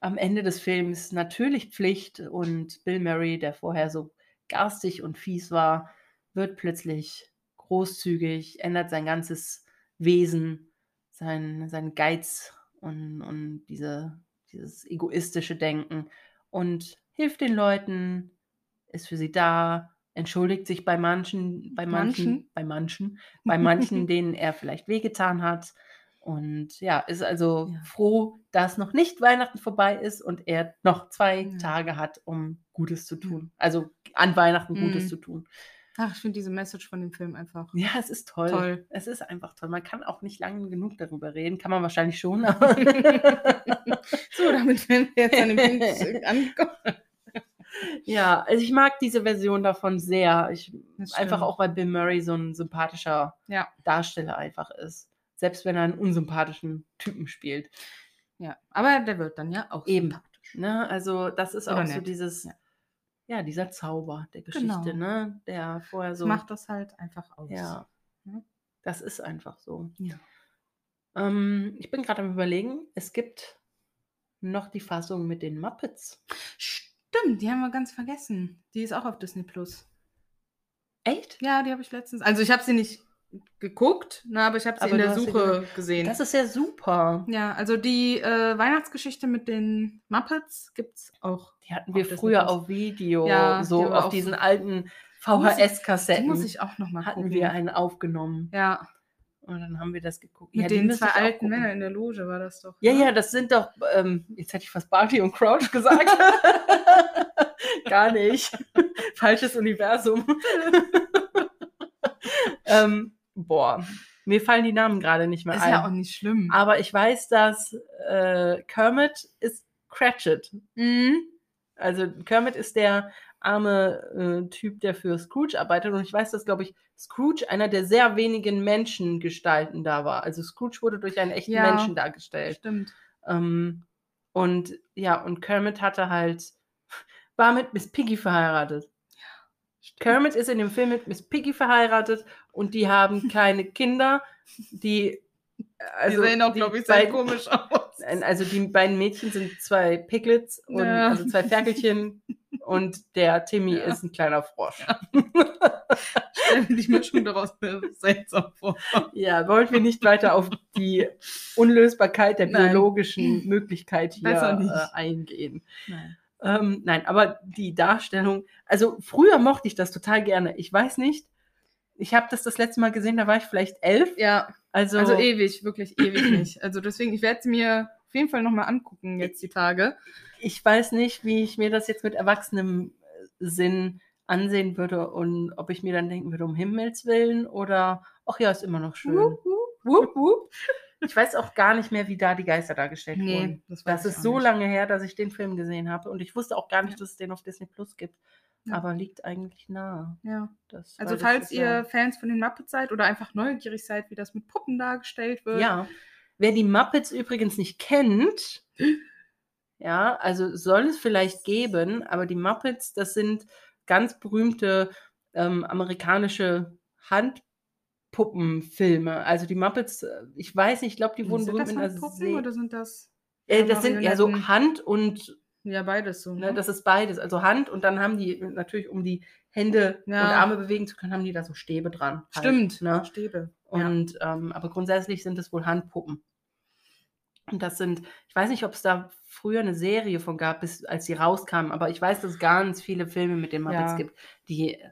am Ende des Films natürlich Pflicht. Und Bill Murray, der vorher so garstig und fies war, wird plötzlich großzügig, ändert sein ganzes Wesen, sein, sein Geiz und, und diese, dieses egoistische Denken und hilft den Leuten, ist für sie da, entschuldigt sich bei manchen, bei manchen, Manchen? bei manchen, bei manchen, denen er vielleicht wehgetan hat. Und ja, ist also Ja. froh, dass noch nicht Weihnachten vorbei ist und er noch zwei Ja. Tage hat, um Gutes zu tun. Also an Weihnachten Gutes Mhm. zu tun. Ach, ich finde diese Message von dem Film einfach Ja, es ist toll. toll. Es ist einfach toll. Man kann auch nicht lange genug darüber reden. Kann man wahrscheinlich schon, aber So, damit sind wir jetzt an dem Punkt angekommen. ja, also ich mag diese Version davon sehr. Ich, einfach auch, weil Bill Murray so ein sympathischer Ja. Darsteller einfach ist. Selbst wenn er einen unsympathischen Typen spielt. Ja, aber der wird dann ja auch Eben. sympathisch. Ne? Also, das ist Oder auch so nett. dieses, ja. Ja. dieser Zauber der Geschichte, Genau. ne? Der vorher so. macht das halt einfach aus. Ja. Ne? Das ist einfach so. Ja. Ähm, ich bin gerade am überlegen, es gibt noch die Fassung mit den Muppets. Stimmt, die haben wir ganz vergessen. Die ist auch auf Disney Plus. Echt? Ja, die habe ich letztens. Also ich habe sie nicht geguckt, ne, aber ich habe sie Aber in der Suche gesehen. Das ist ja super. ja, also die äh, Weihnachtsgeschichte mit den Muppets gibt's auch. Die hatten wir Disney früher auf Video, Ja, so die auf diesen alten ich- Die VHS-Kassetten. muss ich auch noch mal hatten gucken. wir einen aufgenommen. ja, Und dann haben wir das geguckt. mit Ja, den zwei alten. Männern in der Loge war das doch. Ja, ne? ja, das sind doch, ähm, jetzt hätte ich fast Barty und Crouch gesagt. Gar nicht. Falsches Universum. ähm, boah, mir fallen die Namen gerade nicht mehr Ist ein. ja auch nicht schlimm. Aber ich weiß, dass äh, Kermit ist Cratchit. Mhm. Also Kermit ist der arme äh, Typ, der für Scrooge arbeitet. Und ich weiß, dass, glaube ich, Scrooge einer der sehr wenigen Menschengestalten da war. Also Scrooge wurde durch einen echten Ja. Menschen dargestellt. Stimmt. Ähm, und ja, und Kermit hatte halt, war mit Miss Piggy verheiratet. Kermit ist in dem Film mit Miss Piggy verheiratet und die haben kleine Kinder, die. Also, die sehen auch, glaube ich, sehr beiden- komisch aus. Nein, Also die beiden Mädchen sind zwei Piglets und Ja. also zwei Ferkelchen und der Timmy Ja. ist ein kleiner Frosch. stelle mir die Mischung daraus seltsam vor. Ja, wollen wir nicht weiter auf die Unlösbarkeit der Nein. biologischen Möglichkeit hier äh, eingehen. Nein. Ähm, nein, aber die Darstellung, also früher mochte ich das total gerne. Ich weiß nicht, ich habe das das letzte Mal gesehen, da war ich vielleicht elf. Ja, Also, also ewig, wirklich ewig nicht. Also deswegen, ich werde sie mir auf jeden Fall nochmal angucken jetzt die Tage. ich weiß nicht, wie ich mir das jetzt mit erwachsenem äh, Sinn ansehen würde und ob ich mir dann denken würde, um Himmels Willen oder, ach ja, ist immer noch schön. Wup, wup. Wup, wup. Ich weiß auch gar nicht mehr, wie da die Geister dargestellt Nee, wurden. das Das ist so nicht. lange her, dass ich den Film gesehen habe und ich wusste auch gar nicht, dass es den auf Disney Plus gibt. Ja. Aber liegt eigentlich nah. Ja. Das, Also falls ihr ja- Fans von den Muppets seid oder einfach neugierig seid, wie das mit Puppen dargestellt wird. Ja. Wer die Muppets übrigens nicht kennt, ja, also soll es vielleicht geben, aber die Muppets, das sind ganz berühmte ähm, amerikanische Handpuppenfilme. Also die Muppets, äh, ich weiß nicht, ich glaube, die wurden sind berühmt das in der Serie. oder sind das Äh, das sind ja so? Hand und ja beides so? Ne, das ist beides. Also Hand und dann haben die natürlich, um die Hände Ja. und Arme bewegen zu können, haben die da so Stäbe dran. halt, Stimmt, ne? Stäbe. Und ähm, aber grundsätzlich sind es wohl Handpuppen. Und das sind, ich weiß nicht, ob es da früher eine Serie von gab, bis als sie rauskamen, aber ich weiß, dass es ganz viele Filme mit den Muppets Ja. gibt, die äh,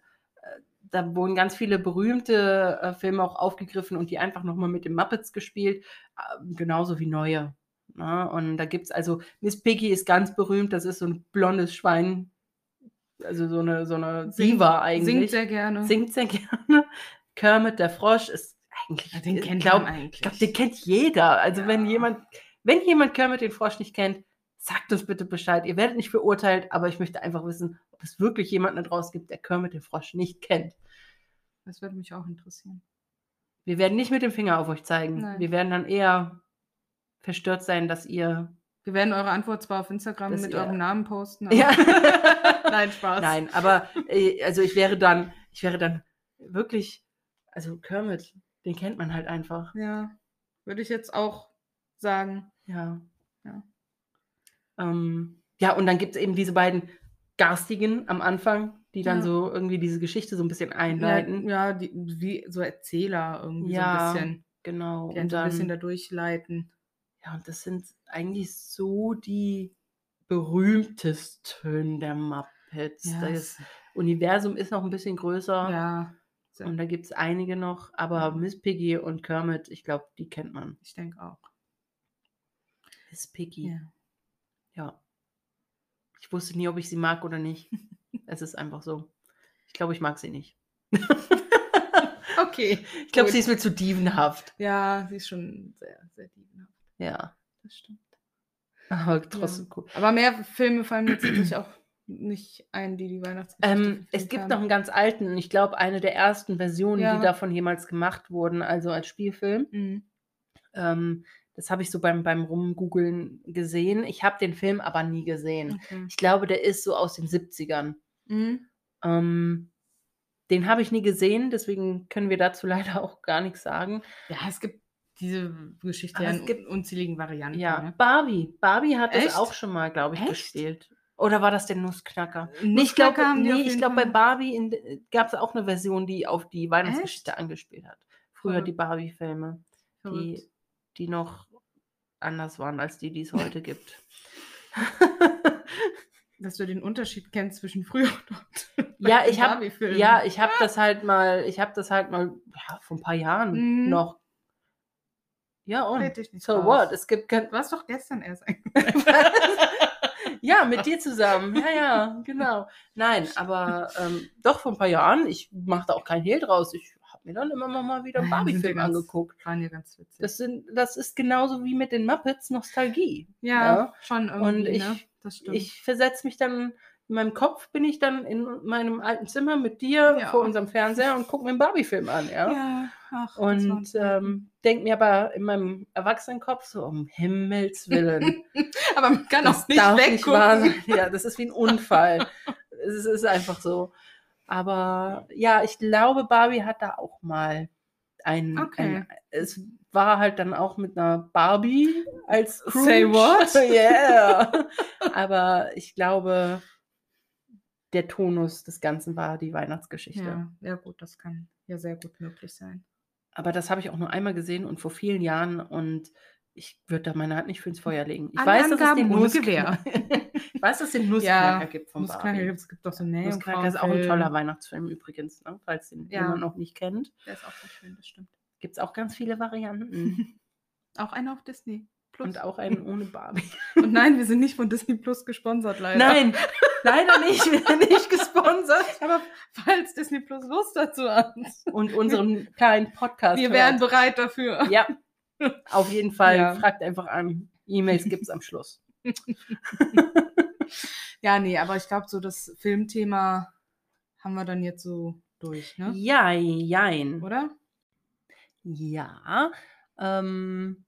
da wurden ganz viele berühmte äh, Filme auch aufgegriffen und die einfach nochmal mit den Muppets gespielt, äh, genauso wie neue. Ne? Und da gibt es also, Miss Piggy ist ganz berühmt, das ist so ein blondes Schwein, also so eine, so eine Singt- Diva eigentlich. Singt sehr gerne. Singt sehr gerne. Kermit der Frosch ist eigentlich, Ja, den ich kennt glaub, eigentlich. ich glaube, den kennt jeder. Also wenn Ja. jemand, wenn jemand Kermit den Frosch nicht kennt, sagt uns bitte Bescheid. Ihr werdet nicht verurteilt, aber ich möchte einfach wissen, es wirklich jemanden da draußen gibt, der Kermit den Frosch nicht kennt. Das würde mich auch interessieren. Wir werden nicht mit dem Finger auf euch zeigen. Nein. Wir werden dann eher verstört sein, dass ihr. Wir werden eure Antwort zwar auf Instagram mit ihr- eurem Namen posten. Ja. Nein, Spaß. Nein, aber äh, also ich wäre dann, ich wäre dann wirklich, also Kermit, den kennt man halt einfach. Ja, würde ich jetzt auch sagen. Ja. Ja. Ähm, ja, und dann gibt es eben diese beiden Garstigen am Anfang, die dann Ja. so irgendwie diese Geschichte so ein bisschen einleiten. ja die, wie so Erzähler irgendwie Ja, so ein bisschen. Genau. Die Und so ein dann, bisschen da durchleiten. ja, und das sind eigentlich so die berühmtesten der Muppets. Ja, Das Universum ist noch ein bisschen größer. ja so, Und da gibt es einige noch, aber Ja. Miss Piggy und Kermit, ich glaube, die kennt man. ich denke auch. Miss Piggy. Ja. Ja. Ich wusste nie, ob ich sie mag oder nicht. es ist einfach so. Ich glaube, ich mag sie nicht. Okay. Ich glaube, sie ist mir zu dievenhaft. Ja, sie ist schon sehr, sehr dievenhaft. Ja. Das stimmt. Aber trotzdem cool. Aber mehr Filme fallen mir jetzt natürlich auch nicht ein, die die Weihnachtsgeschichte Ähm, es gibt haben. noch einen ganz alten, ich glaube, eine der ersten Versionen, Ja. die davon jemals gemacht wurden, also als Spielfilm. Mhm. Ähm, das habe ich so beim, beim Rumgoogeln gesehen. Ich habe den Film aber nie gesehen. Okay. Ich glaube, der ist so aus den 70ern. Mhm. Ähm, den habe ich nie gesehen, deswegen können wir dazu leider auch gar nichts sagen. Ja, es gibt diese Geschichte Aber ja es gibt- unzähligen Varianten. Ja, ne? Barbie. Barbie hat Echt? das auch schon mal, glaube ich, Echt? gespielt. Oder war das der Nussknacker? Nee, ich glaube, Nussknacker die auf nee, ich glaube bei. Barbie gab es auch eine Version, die auf die Weihnachtsgeschichte angespielt hat. Früher die Verrückt. Barbie-Filme, die. Die noch anders waren als die, die es heute gibt. Dass du den Unterschied kennst zwischen früher und Ja, den ich hab- Barbie-Filmen. ja, ich habe das halt mal, ich habe das halt mal ja, vor ein paar Jahren Mhm. noch. Ja, und? So raus. what? Es gibt kein, Du warst doch gestern erst ja, mit dir zusammen. Ja, ja, genau. Nein, aber ähm, doch vor ein paar Jahren. Ich mache da auch kein Hehl draus. Ich habe mir dann immer noch mal wieder einen Barbie-Film angeguckt. Waren ja ganz witzig. Das, sind, das ist genauso wie mit den Muppets Nostalgie. ja, ja. schon irgendwie, Und ich- ne? Das stimmt. Ich versetze mich dann, in meinem Kopf bin ich dann in meinem alten Zimmer mit dir Ja. vor unserem Fernseher und gucke mir einen Barbie-Film an. Ja. ja, ach, Und ähm, denke mir aber in meinem Erwachsenenkopf so, um Himmels Willen. Aber man kann das auch nicht nicht weggucken. sein. Ja, das ist wie ein Unfall. es ist einfach so. Aber ja, ich glaube, Barbie hat da auch mal ein, Okay. ein es war halt dann auch mit einer Barbie als Scrooge. Say what? yeah. Aber ich glaube, der Tonus des Ganzen war die Weihnachtsgeschichte. Ja, ja, gut, das kann ja sehr gut möglich sein. Aber das habe ich auch nur einmal gesehen und vor vielen Jahren und ich würde da meine Hand nicht für ins Feuer legen. Ich weiß, dass es den ohne Nussknacker, ich weiß, dass es den Nussknacker gibt von Nussknacker gibt es gibt doch so. Nussknacker ist auch ein toller Weihnachtsfilm übrigens, ne? falls den Ja. jemand noch nicht kennt. Der ist auch sehr schön, das stimmt. Gibt es auch ganz viele Varianten. Auch einer auf Disney Plus. und auch einen ohne Barbie. Und nein, wir sind nicht von Disney Plus gesponsert, leider. Nein, leider nicht. Wir sind nicht gesponsert. Aber falls Disney Plus Lust dazu hat, Und unseren kleinen Podcast. wir wären bereit dafür. Ja, auf jeden Fall. Ja. Fragt einfach an. E-Mails gibt es am Schluss. Ja, nee, aber ich glaube, so das Filmthema haben wir dann jetzt so durch, ne? Ja, jein. Oder? Ja. Ähm,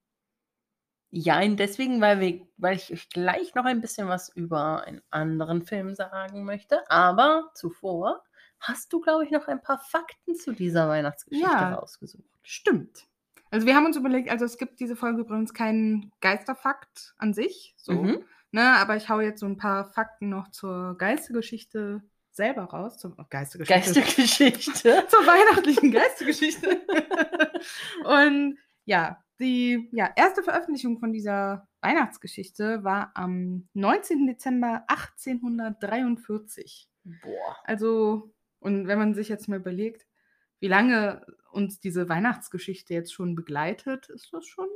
jein, deswegen, weil, wir, weil ich euch gleich noch ein bisschen was über einen anderen Film sagen möchte. Aber zuvor hast du, glaube ich, noch ein paar Fakten zu dieser Weihnachtsgeschichte Ja. rausgesucht. Stimmt. Also wir haben uns überlegt, also es gibt diese Folge übrigens keinen Geisterfakt an sich, so, Mhm. ne, aber ich hau jetzt so ein paar Fakten noch zur Geistergeschichte selber raus, zur oh, Geistergeschichte, Geistergeschichte. zur weihnachtlichen Geistergeschichte. Und ja, die ja, erste Veröffentlichung von dieser Weihnachtsgeschichte war am 19. Dezember 1843. Boah. Also, und wenn man sich jetzt mal überlegt, wie lange uns diese Weihnachtsgeschichte jetzt schon begleitet, ist das schon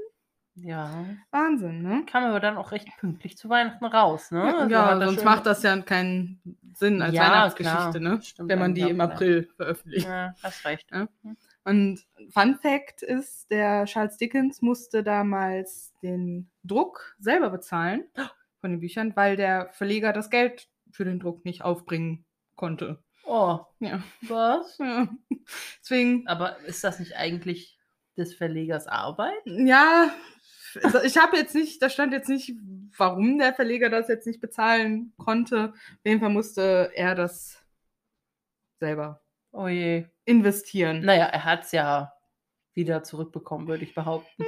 Ja. Wahnsinn, ne? Kam aber dann auch recht pünktlich zu Weihnachten raus, ne? Also ja, sonst macht das ja keinen Sinn als Ja, Weihnachtsgeschichte, klar. ne? Stimmt Wenn man die im. April veröffentlicht. Ja, hast recht. Ja. Und Fun Fact ist, der Charles Dickens musste damals den Druck selber bezahlen von den Büchern, weil der Verleger das Geld für den Druck nicht aufbringen konnte. Oh, Ja. was? ja. Deswegen Aber ist das nicht eigentlich des Verlegers Arbeit? Ja, ich habe jetzt nicht, da stand jetzt nicht, warum der Verleger das jetzt nicht bezahlen konnte. Auf jeden Fall musste er das selber Oh je. investieren. Naja, er hat es ja wieder zurückbekommen, würde ich behaupten.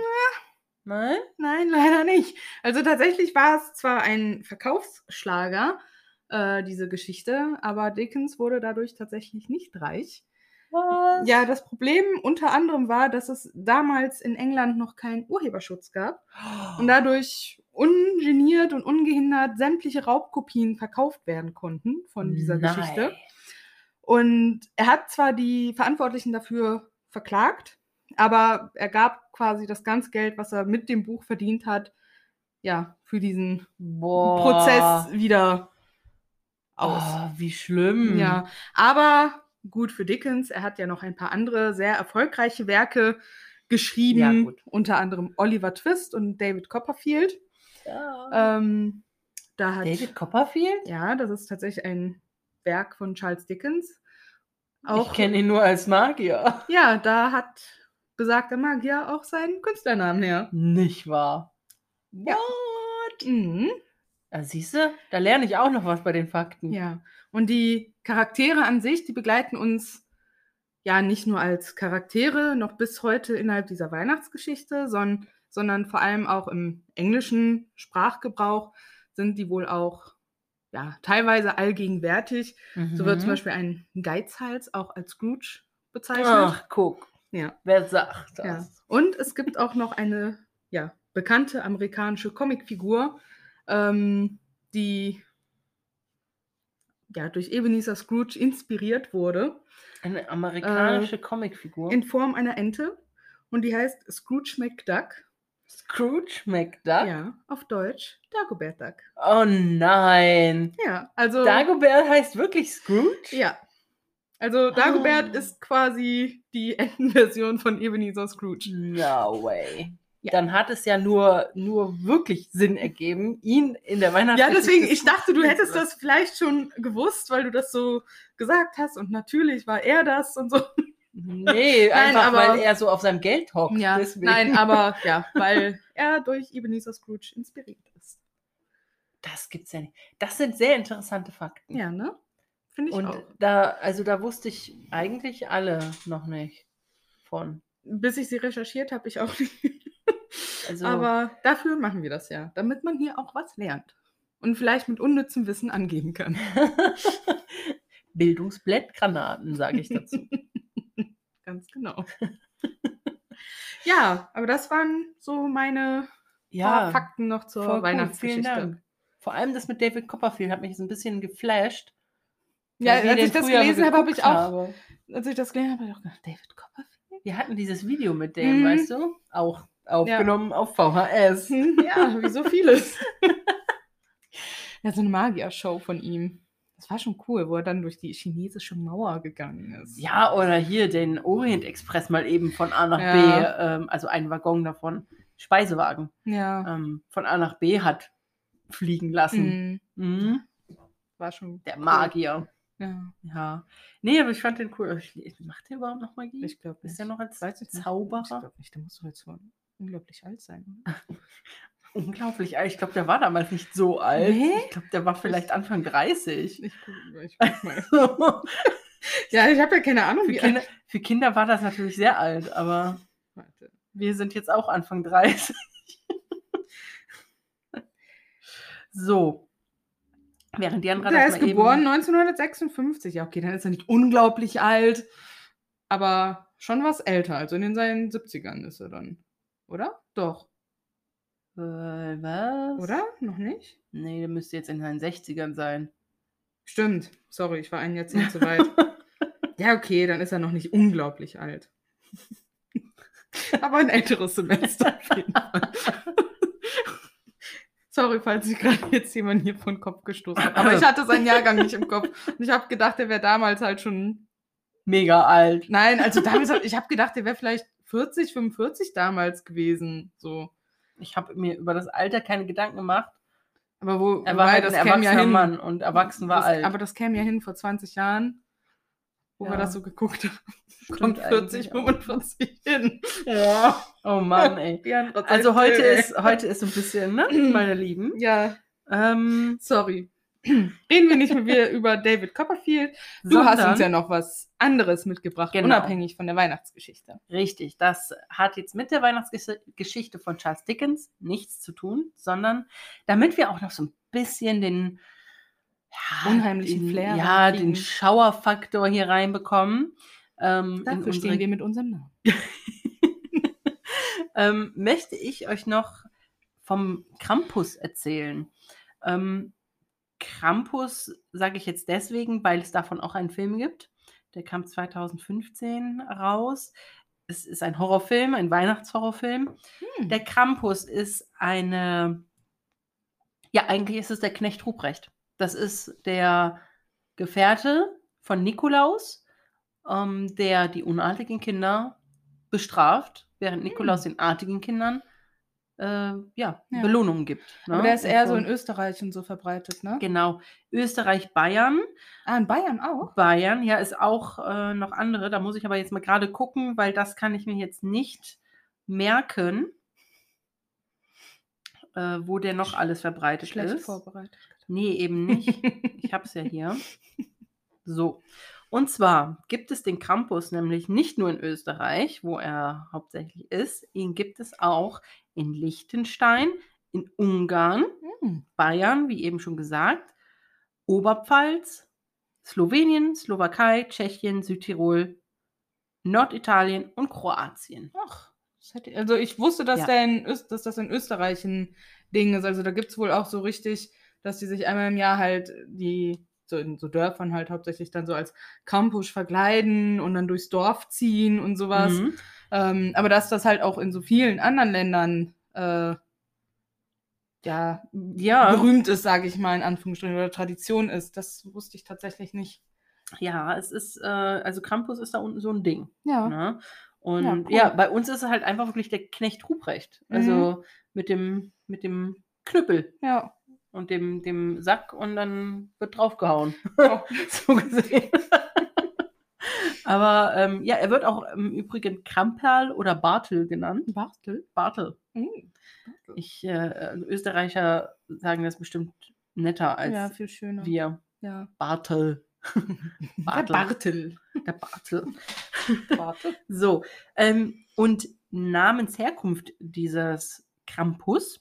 Nein? Nein, leider nicht. Also tatsächlich war es zwar ein Verkaufsschlager, äh, diese Geschichte, aber Dickens wurde dadurch tatsächlich nicht reich. Was? Ja, das Problem unter anderem war, dass es damals in England noch keinen Urheberschutz gab. und dadurch ungeniert und ungehindert sämtliche Raubkopien verkauft werden konnten von dieser Nein. Geschichte. Und er hat zwar die Verantwortlichen dafür verklagt, aber er gab quasi das ganze Geld, was er mit dem Buch verdient hat, ja, für diesen Boah. Prozess wieder aus. Oh, wie schlimm. Ja, aber gut für Dickens, er hat ja noch ein paar andere sehr erfolgreiche Werke geschrieben, Ja, unter anderem Oliver Twist und David Copperfield. Ja. Ähm, da hat, David Copperfield? ja, das ist tatsächlich ein Werk von Charles Dickens. ich kenne ihn nur als Magier. ja, da hat besagter Magier auch seinen Künstlernamen her. Nicht wahr? Ja. What? Mhm. Ja, siehst du, da lerne ich auch noch was bei den Fakten. Ja, und die Charaktere an sich, die begleiten uns ja nicht nur als Charaktere noch bis heute innerhalb dieser Weihnachtsgeschichte, sondern, sondern vor allem auch im englischen Sprachgebrauch sind die wohl auch ja, teilweise allgegenwärtig. So wird zum Mhm. Beispiel ein Geizhals auch als Scrooge bezeichnet. Ach, guck. Ja. Wer sagt das? Ja. Und es gibt auch noch eine ja, bekannte amerikanische Comicfigur, ähm, die ja, durch Ebenezer Scrooge inspiriert wurde, Eine amerikanische Comicfigur. in Form einer Ente. Und die heißt Scrooge McDuck. Scrooge McDuck? Ja, auf Deutsch Dagobert Duck. Oh nein. Ja, also. Dagobert heißt wirklich Scrooge? Ja. Also Dagobert Ah. ist quasi die Entenversion von Ebenezer Scrooge. No way. Ja. Dann hat es ja nur, nur wirklich Sinn ergeben, ihn in der Ja, Weihnachtsgeschichte deswegen, ich dachte, du hättest das vielleicht schon gewusst, weil du das so gesagt hast und natürlich war er das und so. Nee, Nein, einfach aber- weil er so auf seinem Geld hockt. Ja, deswegen. nein, aber ja, weil er durch Ebenezer Scrooge inspiriert ist. Das gibt's ja nicht. Das sind sehr interessante Fakten. Ja, ne? Finde ich Und auch. da, also da wusste ich eigentlich alle noch nicht von. Bis ich sie recherchiert habe, ich auch nicht. Also, Aber dafür machen wir das ja, damit man hier auch was lernt. und vielleicht mit unnützem Wissen angeben kann. Bildungsblättgranaten, sage ich dazu. Ganz genau. ja, aber das waren so meine paar Fakten noch zur. Weihnachtsgeschichte. Vor allem das mit David Copperfield hat mich jetzt ein bisschen geflasht. Ja, als ich das gelesen habe, habe ich auch, habe. als ich das gelesen habe, habe ich auch gedacht, David Copperfield? Wir hatten dieses Video mit dem, Mhm. weißt du? Auch aufgenommen auf VHS. ja, wie so vieles. ja, so eine Magier-Show von ihm. Das war schon cool, wo er dann durch die chinesische Mauer gegangen ist. Ja, oder hier den Orient Express mal eben von A nach Ja. B, ähm, also einen Waggon davon, Speisewagen, Ja. ähm, von A nach B hat fliegen lassen. Mhm. Mhm. War schon. Der cool. Magier. Ja, Ja. Nee, aber ich fand den cool. Ich- Macht der überhaupt noch Magie? ich glaube Ist der noch als Weiß ich Zauberer? glaube nicht, der muss jetzt schon unglaublich alt sein. Unglaublich alt. Ich glaube, der war damals nicht so alt. Nee? Ich glaube, der war vielleicht Anfang 30. Ich ich guck mal. ja, ich habe ja keine Ahnung, für, wie Kinder, alt. für Kinder war das natürlich sehr alt, aber Warte. wir sind jetzt auch Anfang 30. so. Während Jan Der ist geboren 1956. Ja, okay, dann ist er nicht unglaublich alt, aber schon was älter. Also in den seinen 70ern ist er dann. Oder? Doch. Äh, was? Oder? Noch nicht? Nee, der müsste jetzt in seinen 60ern sein. Stimmt. Sorry, ich war ein Jahrzehnt zu weit. Ja, okay, dann ist er noch nicht unglaublich alt. Aber ein älteres Semester auf jeden Fall. Sorry, falls ich gerade jetzt jemanden hier vor den Kopf gestoßen habe. Aber ich hatte seinen Jahrgang nicht im Kopf. Und ich habe gedacht, er wäre damals halt schon. Mega alt. Nein, also damals, hab- ich habe gedacht, er wäre vielleicht 40, 45 damals gewesen. So. Ich habe mir über das Alter keine Gedanken gemacht. Aber wo, Er war halt ein erwachsener Mann und erwachsen war das, alt. Aber das käme ja hin vor 20 Jahren, wo wir Ja. das so geguckt haben. Kommt 40, eigentlich auch. 45 hin. Ja. Oh Mann, ey. Also heute ist, heute ist so ein bisschen, ne, meine Lieben. Ja, Ähm, sorry. Reden wir nicht mehr wieder über David Copperfield. Du hast uns ja noch was anderes mitgebracht, Genau. unabhängig von der Weihnachtsgeschichte. Richtig, das hat jetzt mit der Weihnachtsgeschichte von Charles Dickens nichts zu tun, sondern damit wir auch noch so ein bisschen den ja, Unheimlichen den, Flair ja, reinkriegen. den Schauerfaktor hier reinbekommen. Ähm, Dafür stehen wir mit unserem Namen. ähm, möchte ich euch noch vom Krampus erzählen. Ähm, Krampus sage ich jetzt deswegen, weil es davon auch einen Film gibt. Der kam 2015 raus. Es ist ein Horrorfilm, ein Weihnachtshorrorfilm. Hm. Der Krampus ist eine, ja, eigentlich ist es der Knecht Ruprecht. Das ist der Gefährte von Nikolaus, ähm, der die unartigen Kinder bestraft, während Nikolaus den artigen Kindern äh, ja, Ja. Belohnungen gibt. ne? Aber der ist Und eher so in Österreich und so verbreitet, ne? Genau. Österreich, Bayern. Ah, in Bayern auch? Bayern, ja, ist auch äh, noch andere. Da muss ich aber jetzt mal gerade gucken, weil das kann ich mir jetzt nicht merken, äh, wo der noch alles verbreitet Schlecht ist. vorbereitet. Nee, eben nicht. Ich habe es ja hier. So. Und zwar gibt es den Krampus nämlich nicht nur in Österreich, wo er hauptsächlich ist, ihn gibt es auch in Liechtenstein, in Ungarn, Hm. Bayern, wie eben schon gesagt, Oberpfalz, Slowenien, Slowakei, Tschechien, Südtirol, Norditalien und Kroatien. Ach, hätte, also ich wusste, dass, Ja. der in Öst, dass das in Österreich ein Ding ist. Also da gibt es wohl auch so richtig, dass die sich einmal im Jahr halt die, so in so Dörfern halt hauptsächlich dann so als Campus verkleiden und dann durchs Dorf ziehen und sowas. Mhm. Ähm, aber dass das halt auch in so vielen anderen Ländern äh, ja, Ja. berühmt ist, sage ich mal, in Anführungsstrichen, oder Tradition ist, das wusste ich tatsächlich nicht. Ja, es ist, äh, also Krampus ist da unten so ein Ding. Ja. Ne? Und Ja, ja, cool. bei uns ist es halt einfach wirklich der Knecht Ruprecht. Also mit dem, mit dem Knüppel Ja. Und dem, dem Sack und dann wird draufgehauen. Oh. so gesehen. Aber ähm, ja, er wird auch im Übrigen Kramperl oder Bartel genannt. Bartel? Bartel. Mhm. Ich, äh, Österreicher sagen das bestimmt netter als Ja, viel schöner. wir. Ja. Bartel. Der Bartel. Der Bartel. Bartel. So, ähm, und Namensherkunft dieses Krampus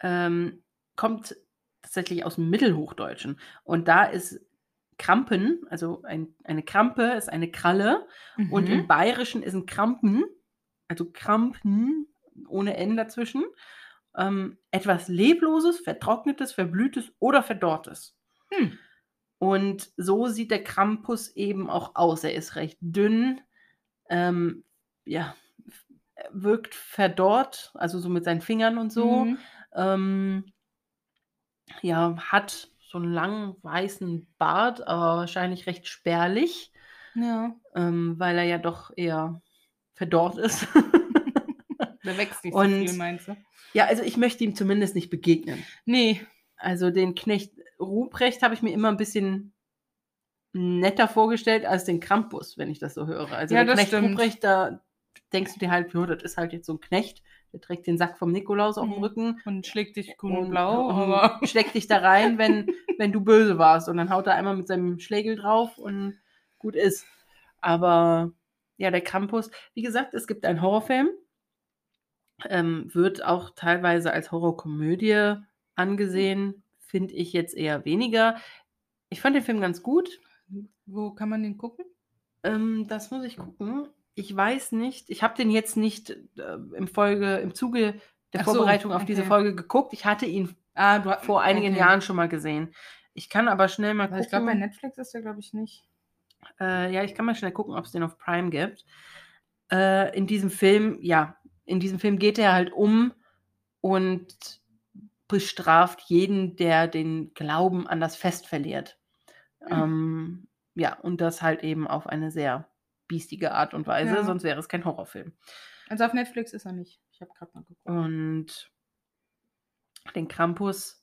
ähm, kommt tatsächlich aus dem Mittelhochdeutschen. Und da ist Krampen, also ein, eine Krampe ist eine Kralle. Und Mhm. im Bayerischen ist ein Krampen, also Krampen ohne N dazwischen, ähm, etwas Lebloses, Vertrocknetes, Verblühtes oder Verdorrtes. Hm. Und so sieht der Krampus eben auch aus. Er ist recht dünn, ähm, ja, wirkt verdorrt, also so mit seinen Fingern und so. Mhm. Ähm, ja, hat so einen langen weißen Bart, aber wahrscheinlich recht spärlich, Ja. ähm, weil er ja doch eher verdorrt ist. Der wächst nicht Und- so viel, meinst du? ja, also ich möchte ihm zumindest nicht begegnen. Nee. Also den Knecht Ruprecht habe ich mir immer ein bisschen netter vorgestellt als den Krampus, wenn ich das so höre. Also Ja, der das Knecht stimmt. Ruprecht, da denkst du dir halt, jo, das ist halt jetzt so ein Knecht, der trägt den Sack vom Nikolaus auf dem Mhm. Rücken Und schlägt dich grün und, und, blau, und aber. steckt dich da rein, wenn, wenn du böse warst. Und dann haut er einmal mit seinem Schlägel drauf und gut ist. Aber ja, der Krampus, wie gesagt, es gibt einen Horrorfilm, ähm, wird auch teilweise als Horrorkomödie angesehen, finde ich jetzt eher weniger. Ich fand den Film ganz gut. Wo kann man den gucken? Ähm, das muss ich gucken. Ich weiß nicht. Ich habe den jetzt nicht äh, im Folge, im Zuge der Ach so, Vorbereitung auf diese okay. Folge geguckt. Ich hatte ihn Ah, vor einigen okay. Jahren schon mal gesehen. Ich kann aber schnell mal gucken. ich glaube, bei Netflix ist der, glaube ich, nicht. äh, ja, ich kann mal schnell gucken, ob es den auf Prime gibt. Äh, in diesem Film, ja, in diesem Film geht er halt um und bestraft jeden, der den Glauben an das Fest verliert. Hm. Ähm, ja, und das halt eben auf eine sehr biestige Art und Weise, Ja. sonst wäre es kein Horrorfilm. Also auf Netflix ist er nicht. Ich habe gerade mal geguckt. Und den Krampus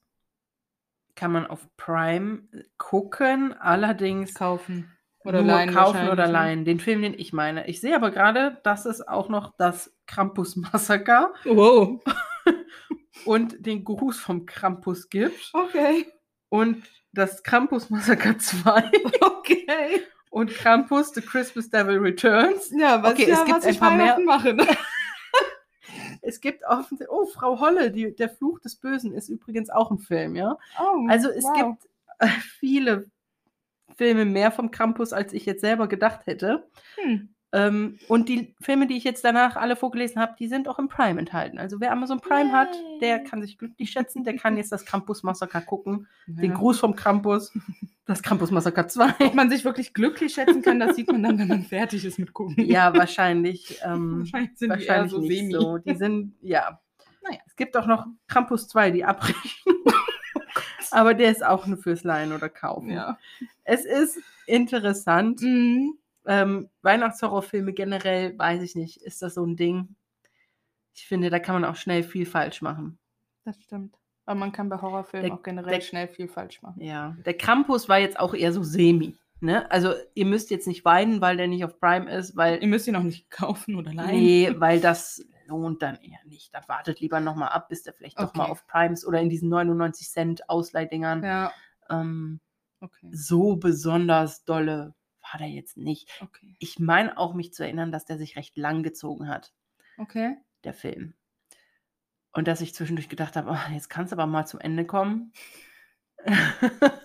kann man auf Prime gucken, allerdings Kaufen. oder nur leihen kaufen oder ne? leihen. Den Film, den ich meine. Ich sehe aber gerade, dass es auch noch das Krampus-Massaker Wow. und den Gruß vom Krampus gibt. Okay. Und das Krampus-Massaker 2 Okay. Und Krampus, The Christmas Devil Returns. Ja, was, Okay, ja, es gibt was ein ich paar mehr- Weihnachten mache. ne? Es gibt offensichtlich, oh, Frau Holle, die, der Fluch des Bösen ist übrigens auch ein Film, ja. Oh, Also es wow. gibt äh, viele Filme mehr vom Krampus, als ich jetzt selber gedacht hätte. Hm. Ähm, und die Filme, die ich jetzt danach alle vorgelesen habe, die sind auch im Prime enthalten. Also wer Amazon Prime hat, der Yay. kann sich glücklich schätzen, der kann jetzt das Krampus-Massaker gucken. Den Ja. Gruß vom Krampus, das Krampus-Massaker 2. Ob man sich wirklich glücklich schätzen kann, das sieht man dann, wenn man fertig ist mit gucken. Ja, wahrscheinlich. Ähm, wahrscheinlich sind die wahrscheinlich so nicht semi. so. Die sind, ja. Naja. Es gibt auch noch Krampus 2, die Abrechnung. Aber der ist auch nur fürs Leihen oder Kaufen. Ja. Es ist interessant. Mhm. Ähm, Weihnachtshorrorfilme generell, weiß ich nicht, ist das so ein Ding? Ich finde, da kann man auch schnell viel falsch machen. Das stimmt. Aber man kann bei Horrorfilmen Der- auch generell der- schnell viel falsch machen. Ja. Der Krampus war jetzt auch eher so semi. Ne? Also ihr müsst jetzt nicht weinen, weil der nicht auf Prime ist, weil Ihr müsst ihn auch nicht kaufen oder leihen. Nee, weil das lohnt dann eher nicht. Dann wartet lieber nochmal ab, bis der vielleicht doch mal Okay. auf Primes oder in diesen 99 Cent Ausleihdingern. Ja, Ähm, okay. so besonders dolle war der jetzt nicht. Okay. Ich meine auch mich zu erinnern, dass der sich recht lang gezogen hat, Okay. der Film. Und dass ich zwischendurch gedacht habe, oh, jetzt kann es aber mal zum Ende kommen.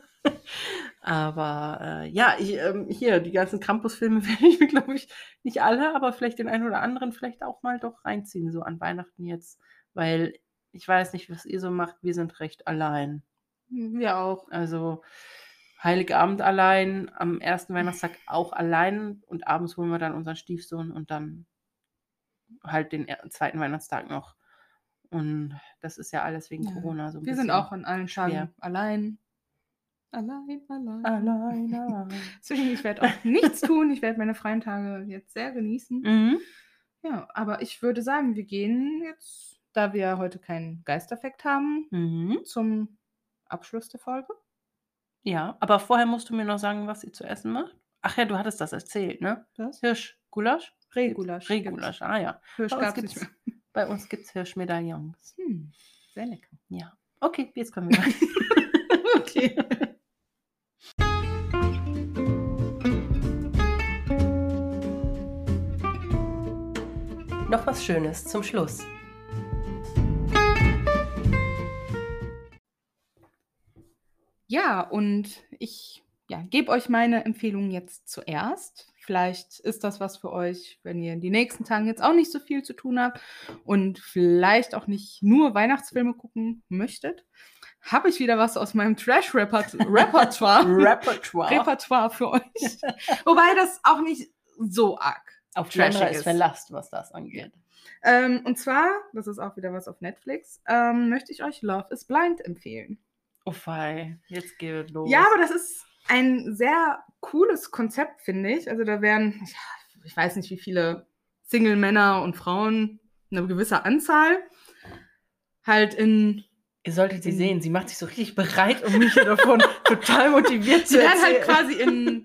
aber äh, ja, ich, ähm, hier, die ganzen Krampus-Filme werde ich mir, glaube ich, nicht alle, aber vielleicht den einen oder anderen vielleicht auch mal doch reinziehen, so an Weihnachten jetzt. Weil ich weiß nicht, was ihr so macht, wir sind recht allein. Wir auch. Also Heiligabend allein, am ersten Weihnachtstag auch allein und abends holen wir dann unseren Stiefsohn und dann halt den zweiten Weihnachtstag noch. Und das ist ja alles wegen Ja. Corona so ein Wir bisschen. sind auch an allen Tagen schwer. allein. Allein, allein. allein. allein. Deswegen, ich werde auch nichts tun. Ich werde meine freien Tage jetzt sehr genießen. Mhm. Ja, aber ich würde sagen, wir gehen jetzt, da wir heute keinen Geisterfekt haben, Mhm. zum Abschluss der Folge. Ja, aber vorher musst du mir noch sagen, was ihr zu essen macht. Ach ja, du hattest das erzählt, ne? Was? Hirsch, Gulasch? Rehgulasch. Rehgulasch, ah ja. Hirsch Bei uns es gibt's- nicht mehr. Bei uns gibt es Hirschmedaillons. Hm, sehr lecker. Ja. Okay, jetzt können wir weiter. Okay. Noch was Schönes zum Schluss. Ja, und ich ja, gebe euch meine Empfehlung jetzt zuerst. Vielleicht ist das was für euch, wenn ihr in die nächsten Tagen jetzt auch nicht so viel zu tun habt und vielleicht auch nicht nur Weihnachtsfilme gucken möchtet. Habe ich wieder was aus meinem Trash-Repertoire Repertoire. Für euch. Wobei das auch nicht so arg Auf ist ist. Verlasst, was das angeht. Ähm, und zwar, das ist auch wieder was auf Netflix, ähm, möchte ich euch Love is Blind empfehlen. Oh fei, jetzt geht los. Ja, aber das ist ein sehr cooles Konzept, finde ich. Also da werden, ich weiß nicht, wie viele Single-Männer und Frauen, eine gewisse Anzahl, halt in, Ihr solltet sie sehen, sie macht sich so richtig bereit, um mich davon total motiviert sie zu werden halt quasi in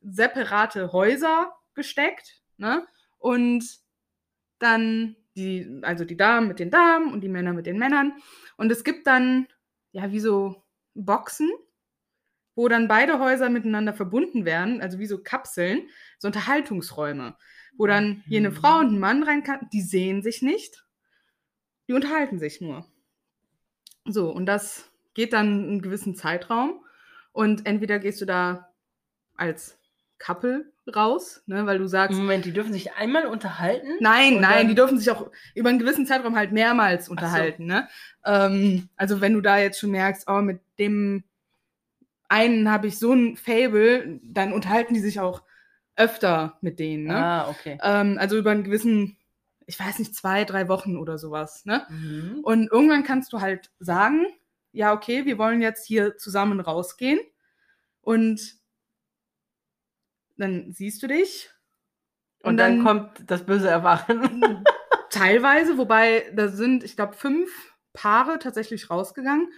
separate Häuser gesteckt, ne? Und dann die, also die Damen mit den Damen und die Männer mit den Männern. Und es gibt dann, ja, wie so Boxen, wo dann beide Häuser miteinander verbunden werden, also wie so Kapseln, so Unterhaltungsräume, wo dann hier eine Mhm. Frau und ein Mann rein kann, die sehen sich nicht, die unterhalten sich nur. So, und das geht dann einen gewissen Zeitraum und entweder gehst du da als Couple raus, ne, weil du sagst, Moment, die dürfen sich einmal unterhalten? Nein, nein, die dürfen sich auch über einen gewissen Zeitraum halt mehrmals unterhalten. Ne? Ähm, also wenn du da jetzt schon merkst, oh, mit dem einen habe ich so ein Fable, dann unterhalten die sich auch öfter mit denen. Ne? Ah, okay. Ähm, also über einen gewissen, ich weiß nicht, zwei, drei Wochen oder sowas. Ne? Mhm. Und irgendwann kannst du halt sagen, ja, okay, wir wollen jetzt hier zusammen rausgehen. Und dann siehst du dich. Und, dann, kommt das böse Erwachen. Teilweise, wobei da sind, ich glaube, fünf Paare tatsächlich rausgegangen.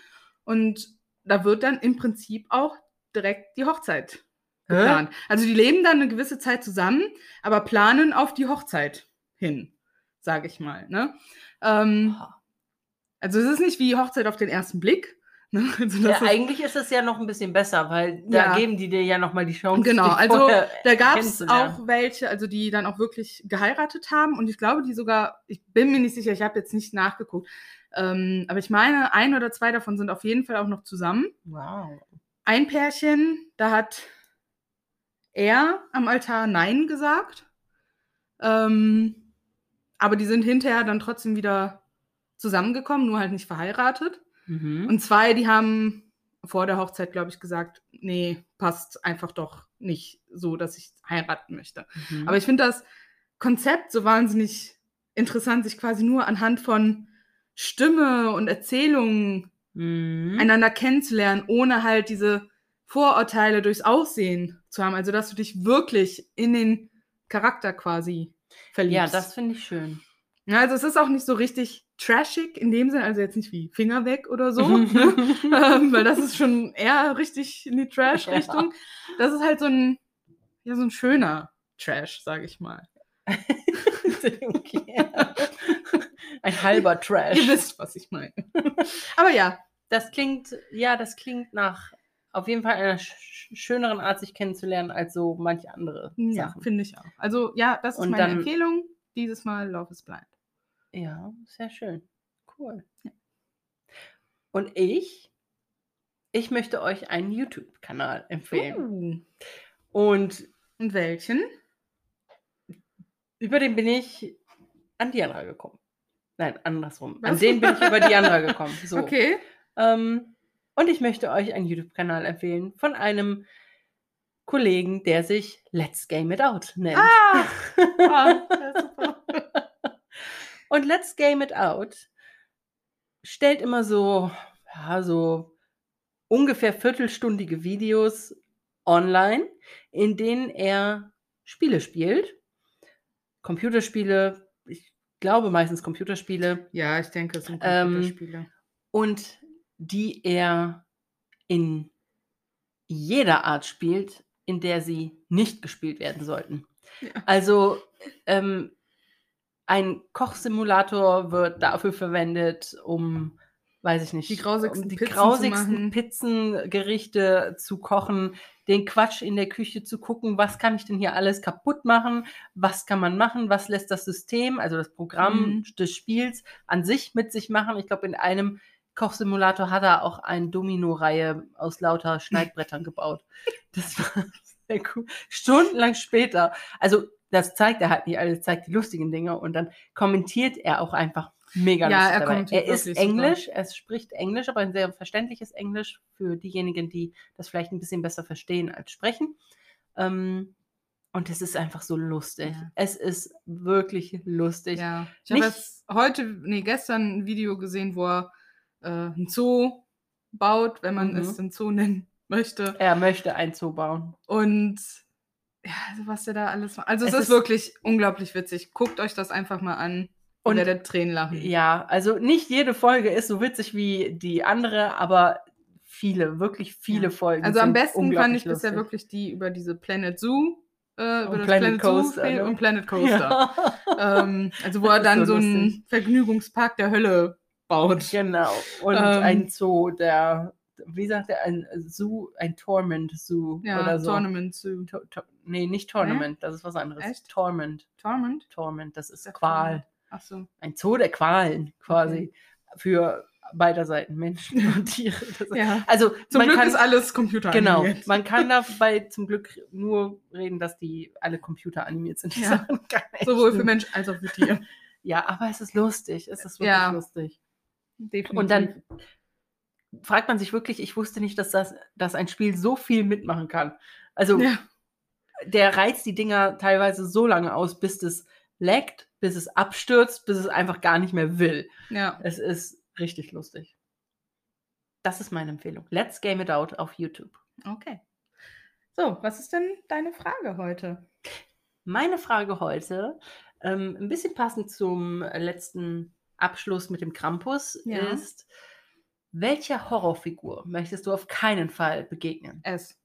Und da wird dann im Prinzip auch direkt die Hochzeit geplant. Also die leben dann eine gewisse Zeit zusammen, aber planen auf die Hochzeit hin, sage ich mal. Ne? Ähm, Aha. also es ist nicht wie Hochzeit auf den ersten Blick. Ne? Also Ja, eigentlich ist es ja noch ein bisschen besser, weil da Ja. geben die dir ja noch mal die Chance. Genau, also da gab es auch welche, also die dann auch wirklich geheiratet haben und ich glaube, die sogar, ich bin mir nicht sicher, ich habe jetzt nicht nachgeguckt, ähm, aber ich meine, ein oder zwei davon sind auf jeden Fall auch noch zusammen. Wow. Ein Pärchen, da hat er am Altar Nein gesagt, ähm, aber die sind hinterher dann trotzdem wieder zusammengekommen, nur halt nicht verheiratet. Mhm. Und zwei, die haben vor der Hochzeit, glaube ich, gesagt, nee, passt einfach doch nicht so, dass ich heiraten möchte. Mhm. Aber ich finde das Konzept so wahnsinnig interessant, sich quasi nur anhand von Stimme und Erzählungen mhm. einander kennenzulernen, ohne halt diese Vorurteile durchs Aussehen zu haben. Also, dass du dich wirklich in den Charakter quasi verliebst. ja, das finde ich schön. Ja, also es ist auch nicht so richtig trashig in dem Sinn, also jetzt nicht wie Finger weg oder so, Mhm. ne? ähm, weil das ist schon eher richtig in die Trash-Richtung. Das ist halt so ein, ja, so ein schöner Trash, sage ich mal. okay. Ein halber Trash. Ihr wisst, was ich meine. Aber ja, Das klingt, ja, das klingt nach auf jeden Fall einer sch schöneren Art, sich kennenzulernen, als so manche andere ja finde ich auch. Also ja, das ist Und meine dann- Empfehlung. Dieses Mal Love is Blind. Ja, sehr schön. Cool. Und ich, ich möchte euch einen YouTube-Kanal empfehlen. Uh, Und und welchen? über den bin ich an Diandra gekommen. Nein, andersrum. An Was? den bin ich über Diandra gekommen. So. Okay. Ähm, und ich möchte euch einen YouTube-Kanal empfehlen von einem Kollegen, der sich Let's Game It Out nennt. Ah, ah ja, super. Und Let's Game It Out stellt immer so, ja, so ungefähr viertelstündige Videos online, in denen er Spiele spielt. Computerspiele, ich glaube meistens Computerspiele, Ja, ich denke, es sind Ähm, Computerspiele. und die er in jeder Art spielt, in der sie nicht gespielt werden sollten. Ja. Also ähm, ein Kochsimulator wird dafür verwendet, um, weiß ich nicht, Die grausigsten um die Pizzen zu grausigsten. Pizzengerichte zu kochen, den Quatsch in der Küche zu gucken, was kann ich denn hier alles kaputt machen, was kann man machen, was lässt das System, also das Programm Mhm. des Spiels an sich mit sich machen. Ich glaube, in einem Kochsimulator hat er auch eine Domino-Reihe aus lauter Schneidbrettern gebaut. Das war sehr cool. Stundenlang später. Also, das zeigt er halt nicht alles, zeigt die lustigen Dinge und dann kommentiert er auch einfach mega Ja, lustig er dabei. Er ist wirklich super. Englisch, er spricht Englisch, aber ein sehr verständliches Englisch für diejenigen, die das vielleicht ein bisschen besser verstehen als sprechen. Ähm, und es ist einfach so lustig. Ja. Es ist wirklich lustig. Ja. Ich habe heute, nee, gestern ein Video gesehen, wo er äh, einen Zoo baut, wenn man Mhm. es einen Zoo nennen möchte. Er möchte ein Zoo bauen. Und ja, also was der da alles macht. Also es, Es ist, ist- wirklich unglaublich witzig. Guckt euch das einfach mal an. Und werdet Tränen lachen. Ja, also nicht jede Folge ist so witzig wie die andere, aber viele, wirklich viele Ja. Folgen. Also am besten fand ich bisher lustig. wirklich die über diese Planet Zoo, äh, über Und das Planet Planet, Coaster, Zoo ne? und Planet Coaster. Ja. ähm, also wo er dann so so, einen. Vergnügungspark der Hölle baut. Genau. Und Ähm, ein Zoo, der, wie sagt er, ein Zoo, ein Torment Zoo Ja, oder so. Tournament Zoo. To to nee, nicht Tournament, das ist was anderes. Echt? Torment. Torment? Torment, das ist Der Qual. Ach so. Ein Zoo der Qualen quasi. Für beider Seiten, Menschen und Tiere. Ja. Also Zum man Glück kann, ist alles Computer Genau, animiert. man kann dabei zum Glück nur reden, dass die alle computeranimiert sind. Die Ja. Sowohl für. Mensch als auch für Tier. Ja, aber es ist lustig. Es ist wirklich Ja. lustig. Definitiv. Und dann fragt man sich wirklich, ich wusste nicht, dass, das, dass ein Spiel so viel mitmachen kann. Also Ja. Der reizt die Dinger teilweise so lange aus, bis es leckt, bis es abstürzt, bis es einfach gar nicht mehr will. ja. Es ist richtig lustig. Das ist meine Empfehlung. Let's Game It Out auf YouTube. Okay. So, was ist denn deine Frage heute? Meine Frage heute, ähm, ein bisschen passend zum letzten Abschluss mit dem Krampus, Ja. ist, welcher Horrorfigur möchtest du auf keinen Fall begegnen? S.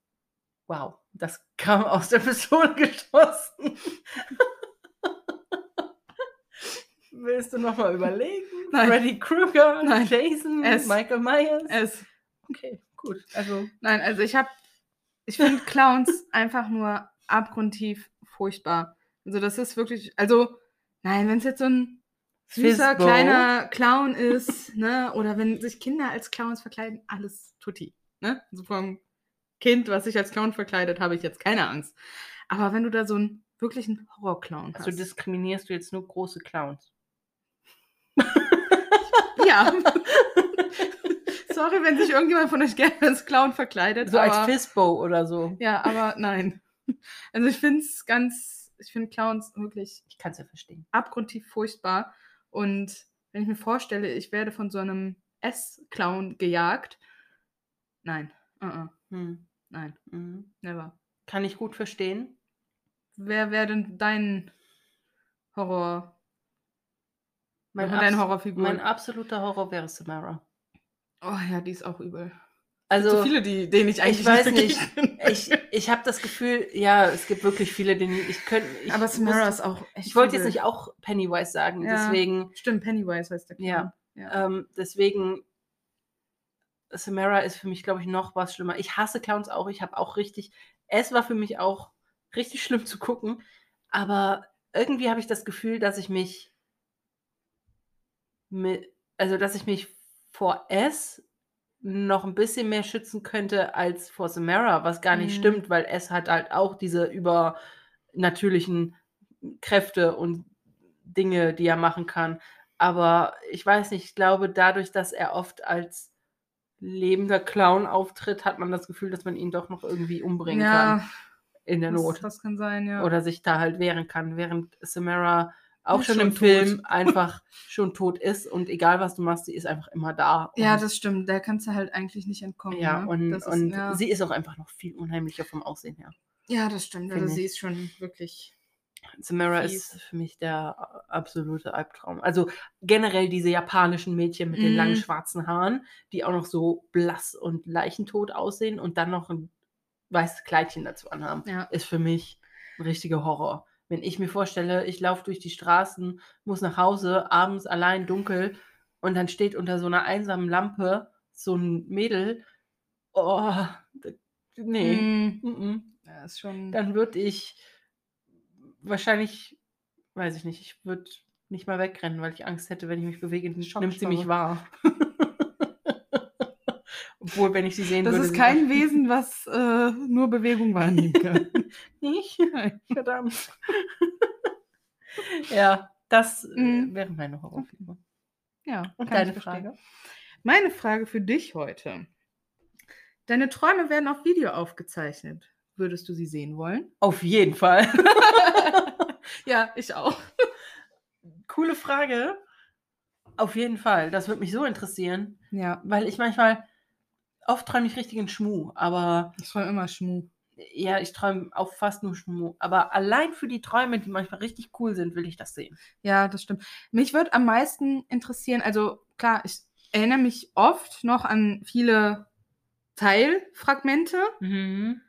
Wow, das kam aus der Pistole geschossen. Willst du nochmal überlegen? Nein. Freddy Krueger, Nein. Jason, S. Michael Myers? S. Okay, gut. Also, Nein, also ich habe, ich finde Clowns einfach nur abgrundtief furchtbar. Also das ist wirklich, also nein, wenn es jetzt so ein süßer Fizbo. kleiner Clown ist, ne, oder wenn sich Kinder als Clowns verkleiden, alles tutti, ne? Also vom Kind, was sich als Clown verkleidet, habe ich jetzt keine Angst. Aber wenn du da so einen wirklichen Horrorclown hast, also diskriminierst du jetzt nur große Clowns. ja. Sorry, wenn sich irgendjemand von euch gerne als Clown verkleidet. So als aber- Fistbo oder so. Ja, aber nein. Also ich finde es ganz, ich finde Clowns wirklich Ich kann es ja verstehen. abgrundtief furchtbar. Und wenn ich mir vorstelle, ich werde von so einem S-Clown gejagt, nein, uh -uh, Hm. Nein, Mhm. never. Kann ich gut verstehen. Wer wäre denn dein Horror, Mein, deine Horrorfigur? mein absoluter Horror wäre Samara. oh ja, die ist auch übel. Also, so viele, die, denen ich eigentlich ich weiß nicht. begegnen Ich, ich habe das Gefühl, ja, es gibt wirklich viele, denen ich könnte. Ich Aber Samara ist auch echt Ich wollte jetzt nicht auch Pennywise sagen, Ja. deswegen, Stimmt, Pennywise heißt der Clown. Ja. ja. ähm, deswegen, Samara ist für mich, glaube ich, noch was schlimmer. Ich hasse Clowns auch. Ich habe auch richtig, es war für mich auch richtig schlimm zu gucken, aber irgendwie habe ich das Gefühl, dass ich mich mit, also dass ich mich vor S noch ein bisschen mehr schützen könnte als vor Samara, was gar nicht Mhm. stimmt, weil S hat halt auch diese übernatürlichen Kräfte und Dinge, die er machen kann. Aber ich weiß nicht, ich glaube, dadurch, dass er oft als lebender Clown auftritt, hat man das Gefühl, dass man ihn doch noch irgendwie umbringen kann ja, in der das, Not. das kann sein, ja. Oder sich da halt wehren kann, während Samara auch schon schon im tot. Film einfach schon tot ist und egal was du machst, sie ist einfach immer da. Ja, das stimmt. Der kannst du halt eigentlich nicht entkommen. ja, ne? und, ist, und ja. sie ist auch einfach noch viel unheimlicher vom Aussehen her. ja, das stimmt. Also sie ist schon wirklich. Samara ist für mich der absolute Albtraum. Also generell diese japanischen Mädchen mit den Mhm. langen schwarzen Haaren, die auch noch so blass und leichentot aussehen und dann noch ein weißes Kleidchen dazu anhaben, Ja. ist für mich ein richtiger Horror. Wenn ich mir vorstelle, ich laufe durch die Straßen, muss nach Hause, abends allein dunkel und dann steht unter so einer einsamen Lampe so ein Mädel, oh, nee, Mm, mm ja, ist schon. dann würde ich wahrscheinlich, weiß ich nicht, ich würde nicht mal wegrennen, weil ich Angst hätte, wenn ich mich bewege, nimmt sie mich wahr. Obwohl, wenn ich sie sehen Das würde. ist sie kein Wesen, was äh, nur Bewegung wahrnehmen kann. Nicht? Verdammt. ja, das äh, Mhm. wäre meine Horrorfigur. ja, Und deine. Frage? Meine Frage für dich heute. Deine Träume werden auf Video aufgezeichnet. Würdest du sie sehen wollen? Auf jeden Fall. Ja, ich auch. Coole Frage. Auf jeden Fall. Das würde mich so interessieren, Ja, weil ich manchmal oft träume ich richtigen Schmuh, aber ich träume immer Schmu. ja, ich träume auch fast nur Schmuh. Aber allein für die Träume, die manchmal richtig cool sind, will ich das sehen. Ja, das stimmt. Mich würde am meisten interessieren, also klar, ich erinnere mich oft noch an viele Teilfragmente, Mhm.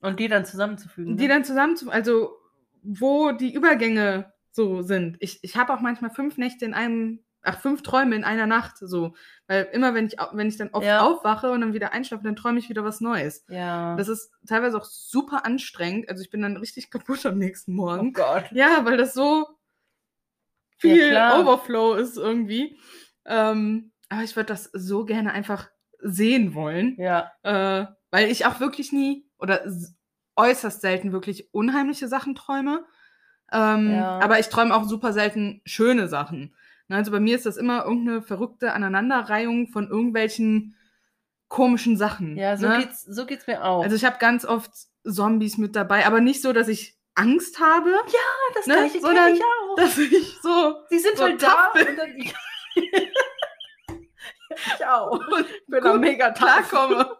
Und die dann zusammenzufügen. die ne? dann zusammen, zu, also wo die Übergänge so sind. Ich, ich habe auch manchmal fünf Nächte in einem, ach, fünf Träume in einer Nacht, so. Weil immer, wenn ich, wenn ich dann oft Ja. aufwache und dann wieder einschlafe, dann träume ich wieder was Neues. Ja. Das ist teilweise auch super anstrengend. Also ich bin dann richtig kaputt am nächsten oh Morgen. Gott. Ja, weil das so Ja, viel klar. Overflow ist irgendwie. Ähm, aber ich würde das so gerne einfach sehen wollen, Ja. äh, weil ich auch wirklich nie oder äußerst selten wirklich unheimliche Sachen träume. Ähm, Ja. Aber ich träume auch super selten schöne Sachen. Ne, Also bei mir ist das immer irgendeine verrückte Aneinanderreihung von irgendwelchen komischen Sachen. Ja, so, ne? geht's, so geht's mir auch. Also ich habe ganz oft Zombies mit dabei, aber nicht so, dass ich Angst habe, das ne, Gleiche sondern- ich auch. dass ich so Sie sind so halt da tough und dann. ich auch. Ich bin Gut mega klarkomme.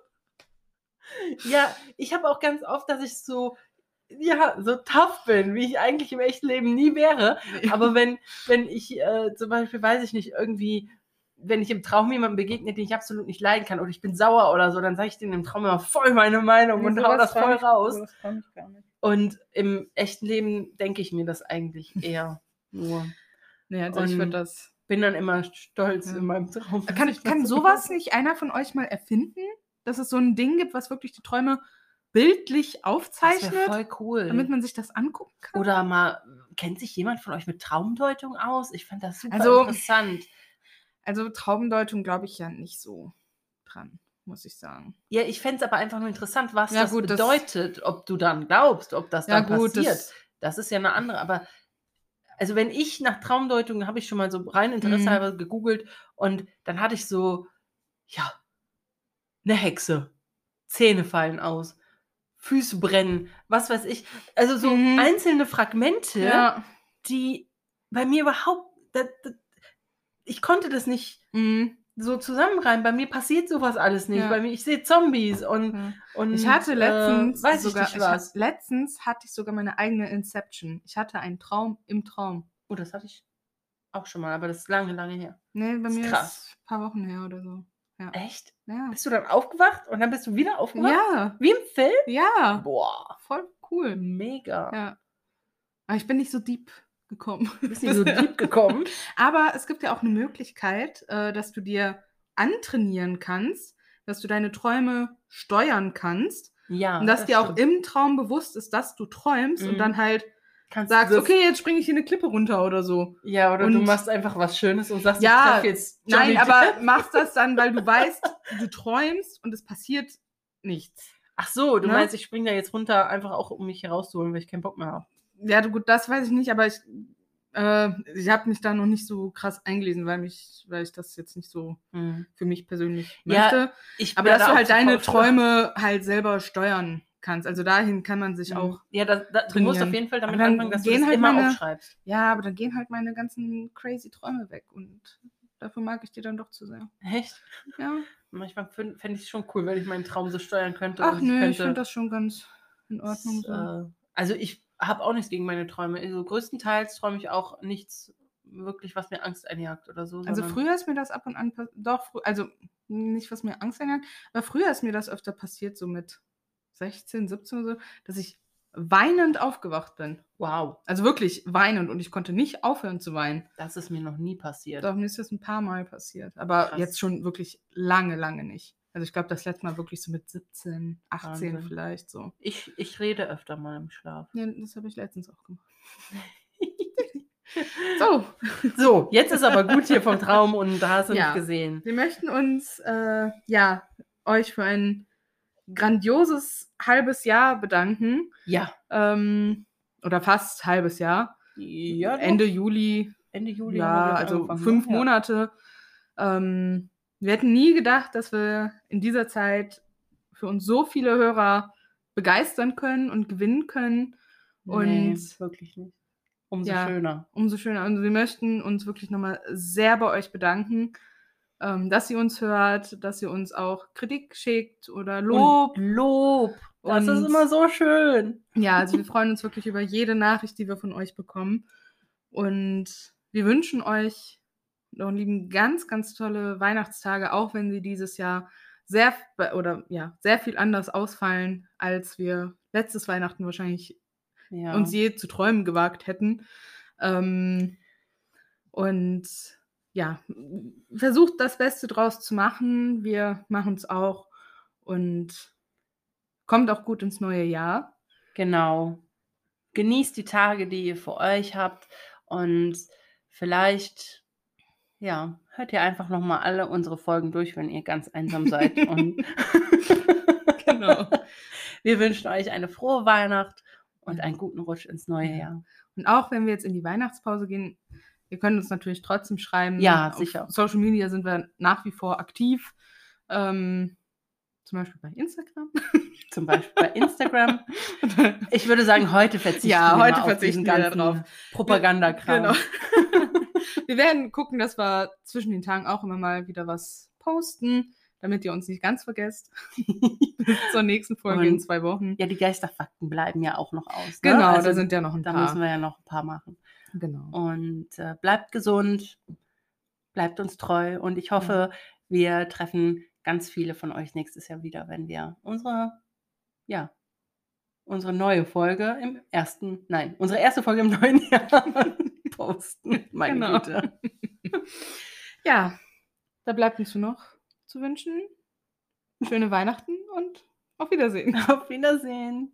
Ja, ich habe auch ganz oft, dass ich so, ja, so tough bin, wie ich eigentlich im echten Leben nie wäre. Aber wenn, wenn ich äh, zum Beispiel, weiß ich nicht, irgendwie, wenn ich im Traum jemandem begegne, den ich absolut nicht leiden kann, oder ich bin sauer oder so, dann sage ich denen im Traum immer voll meine Meinung und hau das voll raus. Und im echten Leben denke ich mir das eigentlich eher nur. Nee, also ich Und- würde das. Bin dann immer stolz Ja. in meinem Traum. Kann, ich kann so sowas nicht einer von euch mal erfinden? Dass es so ein Ding gibt, was wirklich die Träume bildlich Das aufzeichnet, voll cool. damit man sich das angucken kann? Oder mal, kennt sich jemand von euch mit Traumdeutung aus? Ich fand das super Also- interessant. Also Traumdeutung glaube ich ja nicht so dran, muss ich sagen. Ja, ich fände es aber einfach nur interessant, was Ja, das gut, das- bedeutet, ob du dann glaubst, ob das Ja dann gut, passiert. das, Das ist ja eine andere, aber also wenn ich nach Traumdeutung habe ich schon mal so rein Interesse Mhm. gegoogelt und dann hatte ich so, ja, eine Hexe, Zähne fallen aus, Füße brennen, was weiß ich. Also so Mhm. einzelne Fragmente, ja. die bei mir überhaupt, das, das, ich konnte das nicht Mhm. so zusammenreimen. Bei mir passiert sowas alles nicht. Ja. Bei mir, ich sehe Zombies und, ja. und Ich hatte letztens äh, weiß sogar, ich nicht was. Ich, ha- letztens hatte ich sogar meine eigene Inception. Ich hatte einen Traum im Traum. oh, das hatte ich auch schon mal, aber das ist lange, lange her. Nee, bei Ist mir krass. ist ein paar Wochen her oder so. Echt? Ja. Bist du dann aufgewacht und dann bist du wieder aufgewacht? Ja, Wie im Film? ja. Boah, Voll cool. mega. Ja. Aber ich bin nicht so deep gekommen. Bist du so deep gekommen? Aber es gibt ja auch eine Möglichkeit, äh, dass du dir antrainieren kannst, dass du deine Träume steuern kannst Ja. und dass dir auch stimmt. im Traum bewusst ist, dass du träumst und Mhm. dann halt Kannst du sagst, okay, jetzt springe ich hier eine Klippe runter oder so. Ja, oder du und- machst einfach was Schönes und sagst, Ja, ich treffe jetzt Johnny Nein, aber Depp. machst das dann, weil du weißt, du träumst und es passiert nichts. Ach so, du Ne? meinst, ich springe da jetzt runter, einfach auch, um mich herauszuholen, weil ich keinen Bock mehr habe. Ja, du, gut, das weiß ich nicht, aber ich, äh, ich habe mich da noch nicht so krass eingelesen, weil mich, weil ich das jetzt nicht so für mich persönlich Ja, möchte. Ich Aber dass du halt deine. Träume halt selber steuern kannst. Also dahin kann man sich Mhm. auch. Ja, das, das, du musst auf jeden Fall damit anfangen, dass du das halt immer meine- aufschreibst. Ja, aber dann gehen halt meine ganzen crazy Träume weg und dafür mag ich die dann doch zu sehr. Echt? Ja. Manchmal fände ich es schon cool, wenn ich meinen Traum so steuern könnte. Ach nö, ich könnte, finde das schon ganz in Ordnung. So. äh, also ich habe auch nichts gegen meine Träume. Also größtenteils träume ich auch nichts wirklich, was mir Angst einjagt oder so. Also früher ist mir das ab und an, doch, also nicht, was mir Angst einjagt, aber früher ist mir das öfter passiert, so mit 16, 17 oder so, dass ich weinend aufgewacht bin. Wow, Also wirklich weinend und ich konnte nicht aufhören zu weinen. das ist mir noch nie passiert. Doch, mir ist das ein paar Mal passiert. Aber Krass. jetzt schon wirklich lange, lange nicht. Also ich glaube, das letzte Mal wirklich so mit 17, 18 Wahnsinn. vielleicht so. Ich, ich rede öfter mal im Schlaf. Ja, das habe ich letztens auch gemacht. So, So, jetzt ist aber gut hier vom Traum und da hast du Ja. nicht gesehen. wir möchten uns äh, ja euch für ein grandioses halbes Jahr bedanken. Ja. Ähm, oder fast halbes Jahr. ja. Ende Juli, Ende Juli. ja, also fünf? Ja. Monate. Ähm, wir hätten nie gedacht, dass wir in dieser Zeit für uns so viele Hörer begeistern können und gewinnen können. Und nee, wirklich nicht. Umso Ja. schöner. umso schöner. Und wir möchten uns wirklich nochmal sehr bei euch bedanken, ähm, dass ihr uns hört, dass ihr uns auch Kritik schickt oder Lob. Und Lob. Das ist immer so schön. Ja, also wir freuen uns wirklich über jede Nachricht, die wir von euch bekommen. Und wir wünschen euch noch lieben ganz, ganz tolle Weihnachtstage, auch wenn sie dieses Jahr sehr oder ja, sehr viel anders ausfallen, als wir letztes Weihnachten wahrscheinlich Ja. uns je zu träumen gewagt hätten. Ähm, und ja, versucht das Beste draus zu machen. Wir machen es auch und kommt auch gut ins neue Jahr. Genau. Genießt die Tage, die ihr für euch habt und vielleicht, ja, hört ihr einfach nochmal alle unsere Folgen durch, wenn ihr ganz einsam seid. und Genau. wir wünschen euch eine frohe Weihnacht und einen guten Rutsch ins neue Ja. Jahr. Und auch wenn wir jetzt in die Weihnachtspause gehen, ihr könnt uns natürlich trotzdem schreiben. Ja, Auf sicher. Social Media sind wir nach wie vor aktiv. Ähm, zum Beispiel bei Instagram. Zum Beispiel bei Instagram. Ich würde sagen, heute verzichten Ja, wir heute mal auf verzichten diesen wir ganzen. Propagandakram. Genau. wir werden gucken, dass wir zwischen den Tagen auch immer mal wieder was posten, damit ihr uns nicht ganz vergesst. Bis zur nächsten Folge in Und- zwei Wochen. Ja, die Geisterfakten bleiben ja auch noch aus. Ne? Genau, Also, da sind ja noch ein da paar. müssen wir ja noch ein paar machen. Genau. Und äh, bleibt gesund, bleibt uns treu und ich hoffe, wir treffen ganz viele von euch nächstes Jahr wieder, wenn wir unsere, ja, unsere neue Folge im ersten, nein, unsere erste Folge im neuen Jahr posten. Meine Genau. Güte. Ja, da bleibt uns nur noch zu wünschen. Schöne Weihnachten und auf Wiedersehen. Auf Wiedersehen.